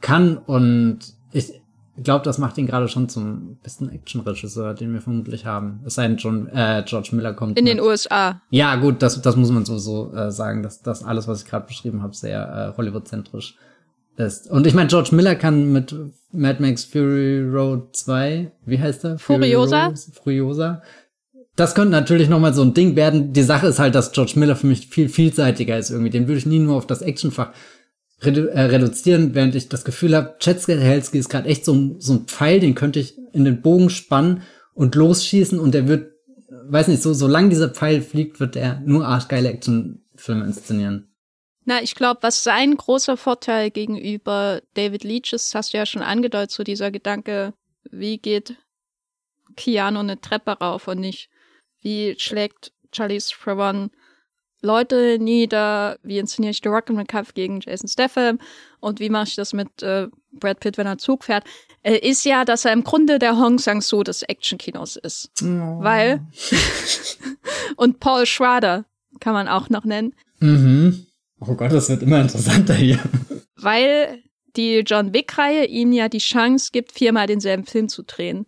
Speaker 2: kann und ich glaube, das macht ihn gerade schon zum besten Action-Regisseur, den wir vermutlich haben. Es sei denn, John, äh, George Miller kommt.
Speaker 1: In mit. den USA.
Speaker 2: Ja, gut, das, das muss man sowieso äh, sagen, dass das alles, was ich gerade beschrieben habe, sehr äh, Hollywood-zentrisch ist. Und ich meine, George Miller kann mit Mad Max Fury Road 2, wie heißt er?
Speaker 1: Furiosa.
Speaker 2: Furiosa. Das könnte natürlich nochmal so ein Ding werden. Die Sache ist halt, dass George Miller für mich viel vielseitiger ist irgendwie. Den würde ich nie nur auf das Actionfach redu äh, reduzieren, während ich das Gefühl habe, Chetzelhelski ist gerade echt so ein, so ein Pfeil, den könnte ich in den Bogen spannen und losschießen und der wird, weiß nicht, so solange dieser Pfeil fliegt, wird er nur arschgeile Actionfilme inszenieren.
Speaker 1: Na, ich glaube, was sein großer Vorteil gegenüber David Leach ist, hast du ja schon angedeutet, so dieser Gedanke, wie geht Keanu eine Treppe rauf und nicht, wie schlägt Charlize Theron Leute nieder, wie inszeniere ich The Rock im Kampf gegen Jason Statham und wie mache ich das mit äh, Brad Pitt, wenn er Zug fährt, äh, ist ja, dass er im Grunde der Hong Sang-soo des Actionkinos ist. Oh. Weil und Paul Schrader kann man auch noch nennen.
Speaker 2: Mhm. Oh Gott, das wird immer interessanter hier.
Speaker 1: Weil die John Wick-Reihe ihnen ja die Chance gibt, viermal denselben Film zu drehen.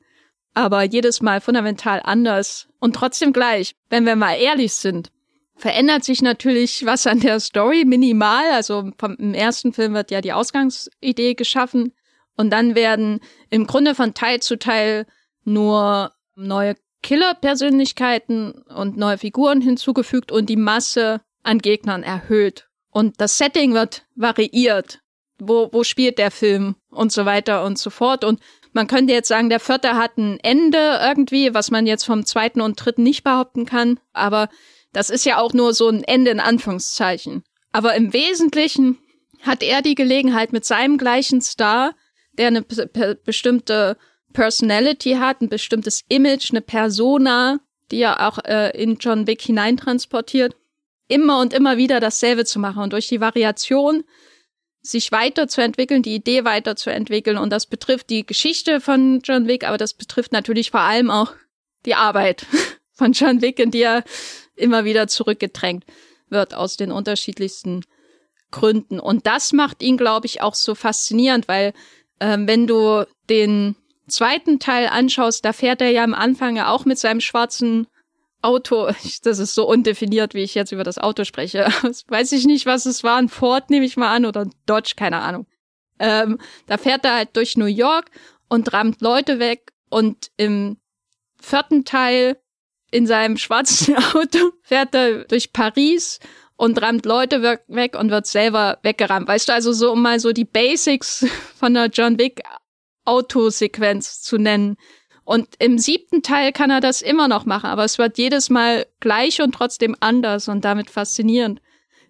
Speaker 1: Aber jedes Mal fundamental anders und trotzdem gleich, wenn wir mal ehrlich sind verändert sich natürlich was an der Story minimal. Also vom, im ersten Film wird ja die Ausgangsidee geschaffen und dann werden im Grunde von Teil zu Teil nur neue Killer-Persönlichkeiten und neue Figuren hinzugefügt und die Masse an Gegnern erhöht. Und das Setting wird variiert. Wo, wo spielt der Film und so weiter und so fort. Und man könnte jetzt sagen, der vierte hat ein Ende irgendwie, was man jetzt vom zweiten und dritten nicht behaupten kann. Aber das ist ja auch nur so ein Ende in Anführungszeichen. Aber im Wesentlichen hat er die Gelegenheit mit seinem gleichen Star, der eine bestimmte Personality hat, ein bestimmtes Image, eine Persona, die er auch äh, in John Wick hineintransportiert, immer und immer wieder dasselbe zu machen. Und durch die Variation sich weiterzuentwickeln, die Idee weiterzuentwickeln. Und das betrifft die Geschichte von John Wick, aber das betrifft natürlich vor allem auch die Arbeit von John Wick, in die er immer wieder zurückgedrängt wird aus den unterschiedlichsten Gründen. Und das macht ihn, glaube ich, auch so faszinierend, weil ähm, wenn du den zweiten Teil anschaust, da fährt er ja am Anfang ja auch mit seinem schwarzen Auto, das ist so undefiniert, wie ich jetzt über das Auto spreche. Das weiß ich nicht, was es war. Ein Ford nehme ich mal an oder ein Dodge, keine Ahnung. Ähm, da fährt er halt durch New York und rammt Leute weg und im vierten Teil in seinem schwarzen Auto fährt er durch Paris und rammt Leute weg und wird selber weggerammt. Weißt du, also so, um mal so die Basics von der John Wick Autosequenz zu nennen. Und im siebten Teil kann er das immer noch machen, aber es wird jedes Mal gleich und trotzdem anders und damit faszinierend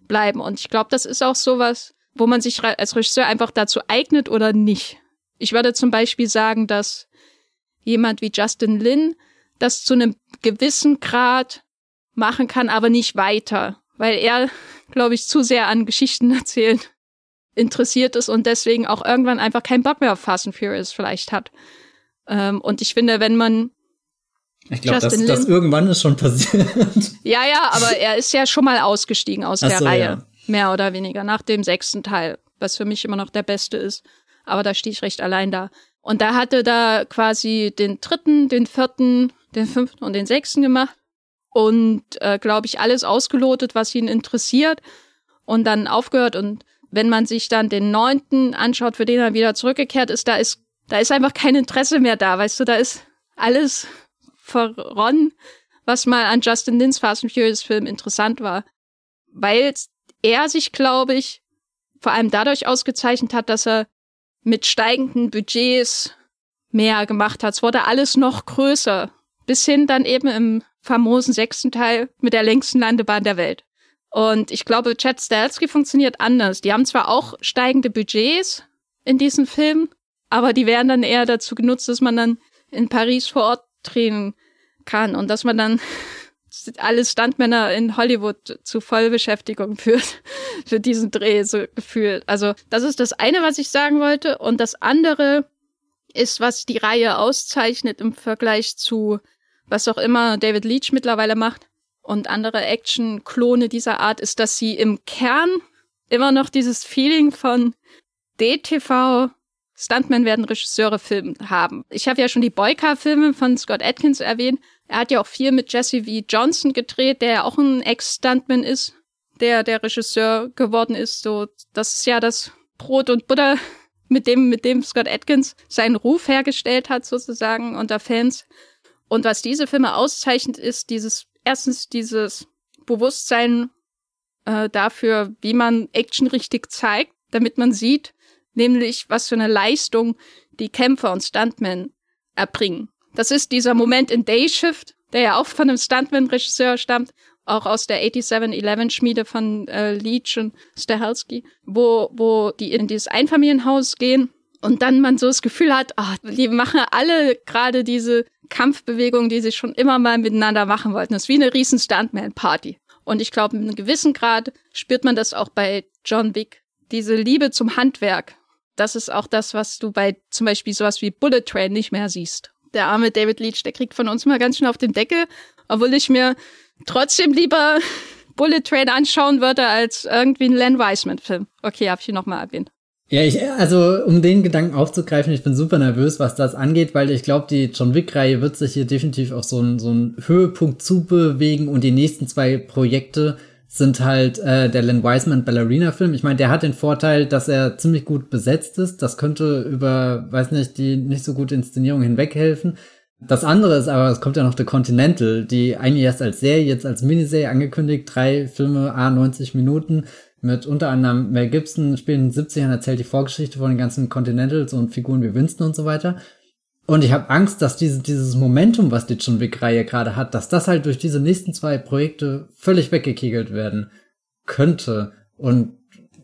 Speaker 1: bleiben. Und ich glaube, das ist auch sowas, wo man sich als Regisseur einfach dazu eignet oder nicht. Ich würde zum Beispiel sagen, dass jemand wie Justin Lin das zu einem gewissen Grad machen kann, aber nicht weiter, weil er, glaube ich, zu sehr an Geschichten erzählen interessiert ist und deswegen auch irgendwann einfach keinen Bock mehr auf Fast and Furious vielleicht hat. Ähm, und ich finde, wenn man
Speaker 2: ich glaube, das, das irgendwann ist schon passiert.
Speaker 1: Ja, ja, aber er ist ja schon mal ausgestiegen aus Ach der so, Reihe. Ja. Mehr oder weniger. Nach dem sechsten Teil, was für mich immer noch der beste ist. Aber da stehe ich recht allein da. Und da hatte da quasi den dritten, den vierten, den fünften und den sechsten gemacht. Und, äh, glaube ich, alles ausgelotet, was ihn interessiert. Und dann aufgehört. Und wenn man sich dann den neunten anschaut, für den er wieder zurückgekehrt ist, da ist da ist einfach kein Interesse mehr da, weißt du, da ist alles verronnen, was mal an Justin Lins Fast and Furious Film interessant war. Weil er sich, glaube ich, vor allem dadurch ausgezeichnet hat, dass er mit steigenden Budgets mehr gemacht hat. Es wurde alles noch größer. Bis hin dann eben im famosen sechsten Teil mit der längsten Landebahn der Welt. Und ich glaube, Chad Stahelski funktioniert anders. Die haben zwar auch steigende Budgets in diesem Film, aber die werden dann eher dazu genutzt, dass man dann in Paris vor Ort drehen kann und dass man dann alle Stuntmänner in Hollywood zu Vollbeschäftigung führt für diesen Dreh so gefühlt. Also das ist das eine, was ich sagen wollte und das andere ist, was die Reihe auszeichnet im Vergleich zu was auch immer David Leach mittlerweile macht und andere Action-Klone dieser Art, ist, dass sie im Kern immer noch dieses Feeling von DTV Stuntmen werden Regisseure Film haben. Ich habe ja schon die Boyka-Filme von Scott Atkins erwähnt. Er hat ja auch viel mit Jesse V. Johnson gedreht, der ja auch ein Ex-Stuntman ist, der der Regisseur geworden ist. So, das ist ja das Brot und Butter, mit dem, mit dem Scott Atkins seinen Ruf hergestellt hat, sozusagen, unter Fans. Und was diese Filme auszeichnet, ist dieses, erstens dieses Bewusstsein äh, dafür, wie man Action richtig zeigt, damit man sieht, nämlich was für eine Leistung die Kämpfer und Stuntmen erbringen. Das ist dieser Moment in Day Shift, der ja auch von einem Stuntman-Regisseur stammt, auch aus der 8711-Schmiede von äh, Leach und Stahelski, wo, wo die in dieses Einfamilienhaus gehen und dann man so das Gefühl hat, ach, die machen alle gerade diese Kampfbewegung, die sie schon immer mal miteinander machen wollten. Das ist wie eine riesen Stuntman-Party. Und ich glaube, in einem gewissen Grad spürt man das auch bei John Wick. Diese Liebe zum Handwerk das ist auch das, was du bei zum Beispiel sowas wie Bullet Train nicht mehr siehst. Der arme David Leach, der kriegt von uns mal ganz schön auf den Deckel, obwohl ich mir trotzdem lieber Bullet Train anschauen würde als irgendwie einen Len Wiseman-Film. Okay, habe ich ihn nochmal erwähnt.
Speaker 2: Ja, ich, also um den Gedanken aufzugreifen, ich bin super nervös, was das angeht, weil ich glaube, die John Wick-Reihe wird sich hier definitiv auf so einen so einen Höhepunkt zubewegen und die nächsten zwei Projekte sind halt äh, der Len Wiseman Ballerina Film. Ich meine, der hat den Vorteil, dass er ziemlich gut besetzt ist. Das könnte über, weiß nicht, die nicht so gute Inszenierung hinweghelfen. Das andere ist aber, es kommt ja noch The Continental, die eigentlich erst als Serie, jetzt als Miniserie angekündigt, drei Filme, a 90 Minuten, mit unter anderem Mel Gibson, den 70ern, erzählt die Vorgeschichte von den ganzen Continentals und Figuren wie Winston und so weiter. Und ich habe Angst, dass diese, dieses Momentum, was die John Wick-Reihe gerade hat, dass das halt durch diese nächsten zwei Projekte völlig weggekegelt werden könnte. Und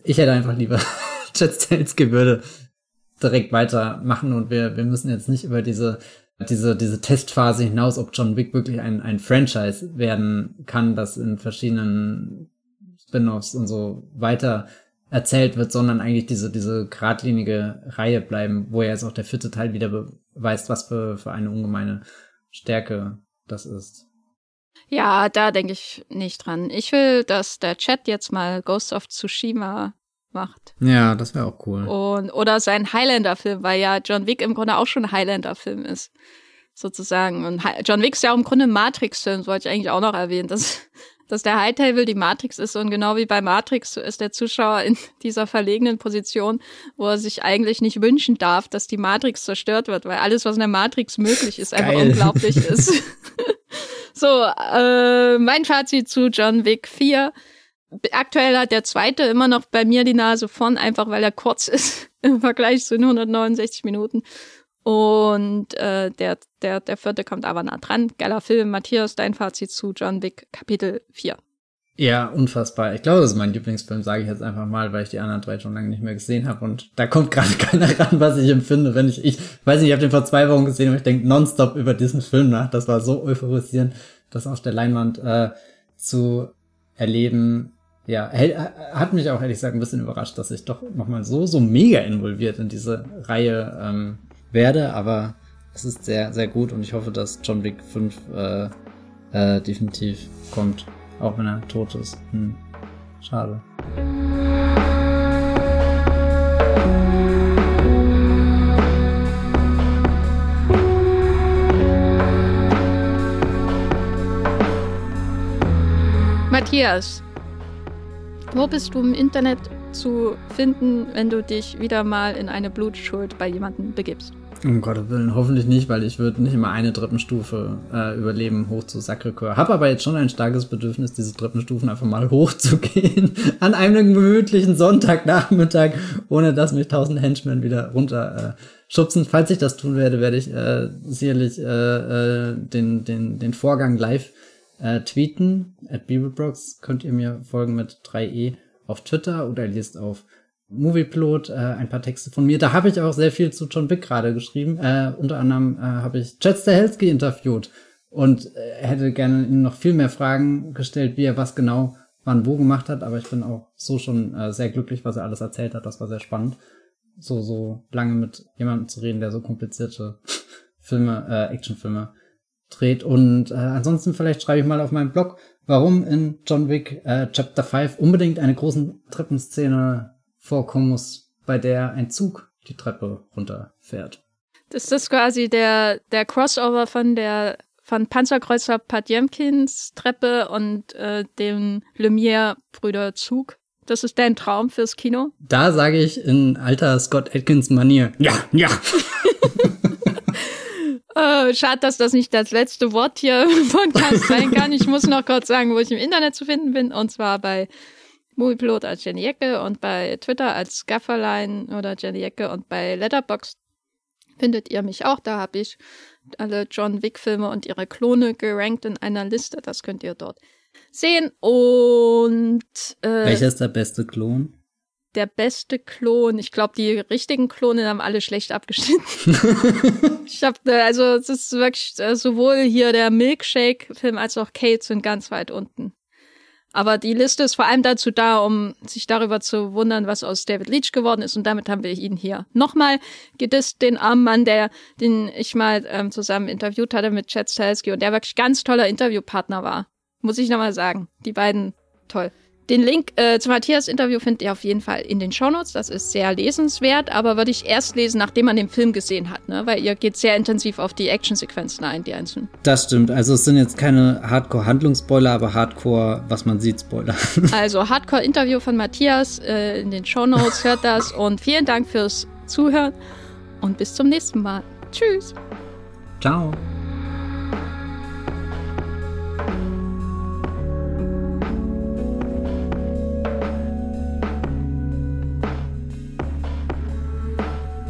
Speaker 2: ich hätte einfach lieber Jet Stansky würde direkt weitermachen und wir, wir müssen jetzt nicht über diese, diese, diese Testphase hinaus, ob John Wick wirklich ein, ein Franchise werden kann, das in verschiedenen Spin-offs und so weiter erzählt wird, sondern eigentlich diese, diese geradlinige Reihe bleiben, wo ja jetzt auch der vierte Teil wieder beweist, was für, für eine ungemeine Stärke das ist.
Speaker 1: Ja, da denke ich nicht dran. Ich will, dass der Chat jetzt mal Ghost of Tsushima macht.
Speaker 2: Ja, das wäre auch cool.
Speaker 1: Und, oder sein Highlander-Film, weil ja John Wick im Grunde auch schon ein Highlander-Film ist. Sozusagen. Und John Wick ist ja auch im Grunde ein Matrix-Film, das wollte ich eigentlich auch noch erwähnen. Das dass der High Table die Matrix ist und genau wie bei Matrix ist der Zuschauer in dieser verlegenen Position, wo er sich eigentlich nicht wünschen darf, dass die Matrix zerstört wird, weil alles, was in der Matrix möglich ist, einfach Geil. unglaublich ist. so, äh, mein Fazit zu John Wick 4. Aktuell hat der zweite immer noch bei mir die Nase vorn, einfach weil er kurz ist im Vergleich zu den 169 Minuten. Und äh, der, der, der vierte kommt aber nah dran. Geiler Film. Matthias, dein Fazit zu John Wick Kapitel 4.
Speaker 2: Ja, unfassbar. Ich glaube, das ist mein Lieblingsfilm, sage ich jetzt einfach mal, weil ich die anderen drei schon lange nicht mehr gesehen habe. Und da kommt gerade keiner ran, was ich empfinde, wenn ich, ich weiß nicht, ich habe den vor zwei Wochen gesehen und ich denke nonstop über diesen Film nach. Das war so euphorisierend, das auf der Leinwand äh, zu erleben. Ja, hat mich auch ehrlich gesagt ein bisschen überrascht, dass ich doch nochmal so, so mega involviert in diese Reihe ähm, werde, aber es ist sehr, sehr gut und ich hoffe, dass John Wick 5 äh, äh, definitiv kommt, auch wenn er tot ist. Hm. Schade.
Speaker 1: Matthias, wo bist du im Internet zu finden, wenn du dich wieder mal in eine Blutschuld bei jemandem begibst?
Speaker 2: Um Gottes Willen, hoffentlich nicht, weil ich würde nicht immer eine Treppenstufe äh, überleben hoch zu Sacré-Cœur. Hab aber jetzt schon ein starkes Bedürfnis, diese Treppenstufen einfach mal hochzugehen an einem gemütlichen Sonntagnachmittag, ohne dass mich tausend Henchmen wieder runter äh, schubsen. Falls ich das tun werde, werde ich äh, sicherlich äh, äh, den, den, den Vorgang live äh, tweeten. At Bibelbrox könnt ihr mir folgen mit 3e auf Twitter oder liest auf Movieplot, äh, ein paar Texte von mir. Da habe ich auch sehr viel zu John Wick gerade geschrieben. Äh, unter anderem äh, habe ich Chad Stahelski interviewt und äh, hätte gerne ihm noch viel mehr Fragen gestellt, wie er was genau wann wo gemacht hat. Aber ich bin auch so schon äh, sehr glücklich, was er alles erzählt hat. Das war sehr spannend, so so lange mit jemandem zu reden, der so komplizierte Filme, äh, Actionfilme dreht. Und äh, ansonsten vielleicht schreibe ich mal auf meinem Blog, warum in John Wick äh, Chapter 5 unbedingt eine großen Treppenszene vorkommen muss, bei der ein Zug die Treppe runterfährt.
Speaker 1: Das ist quasi der, der Crossover von der von Panzerkreuzer Padjemkins Treppe und äh, dem Lumière-Brüder Zug. Das ist dein Traum fürs Kino?
Speaker 2: Da sage ich in alter Scott Atkins Manier, ja, ja.
Speaker 1: äh, schade, dass das nicht das letzte Wort hier im Podcast sein kann. Ich muss noch kurz sagen, wo ich im Internet zu finden bin, und zwar bei Moviepilot als Jenny Ecke und bei Twitter als Gafferlein oder Jenny Ecke und bei Letterboxd findet ihr mich auch. Da habe ich alle John Wick-Filme und ihre Klone gerankt in einer Liste. Das könnt ihr dort sehen. Und
Speaker 2: äh, welcher ist der beste Klon?
Speaker 1: Der beste Klon. Ich glaube, die richtigen Klone haben alle schlecht abgeschnitten. ich habe äh, also es ist wirklich äh, sowohl hier der Milkshake-Film als auch Kate sind ganz weit unten. Aber die Liste ist vor allem dazu da, um sich darüber zu wundern, was aus David Leach geworden ist. Und damit haben wir ihn hier. Nochmal geht es den armen Mann, der, den ich mal ähm, zusammen interviewt hatte mit Chad Stahelski und der wirklich ganz toller Interviewpartner war. Muss ich nochmal sagen. Die beiden toll. Den Link äh, zum Matthias-Interview findet ihr auf jeden Fall in den Shownotes. Das ist sehr lesenswert, aber würde ich erst lesen, nachdem man den Film gesehen hat, ne? Weil ihr geht sehr intensiv auf die Actionsequenzen ein, die einzelnen.
Speaker 2: Das stimmt. Also es sind jetzt keine Hardcore-Handlungsspoiler, aber Hardcore, was man sieht, Spoiler.
Speaker 1: also Hardcore-Interview von Matthias äh, in den Shownotes, hört das und vielen Dank fürs Zuhören und bis zum nächsten Mal. Tschüss.
Speaker 2: Ciao.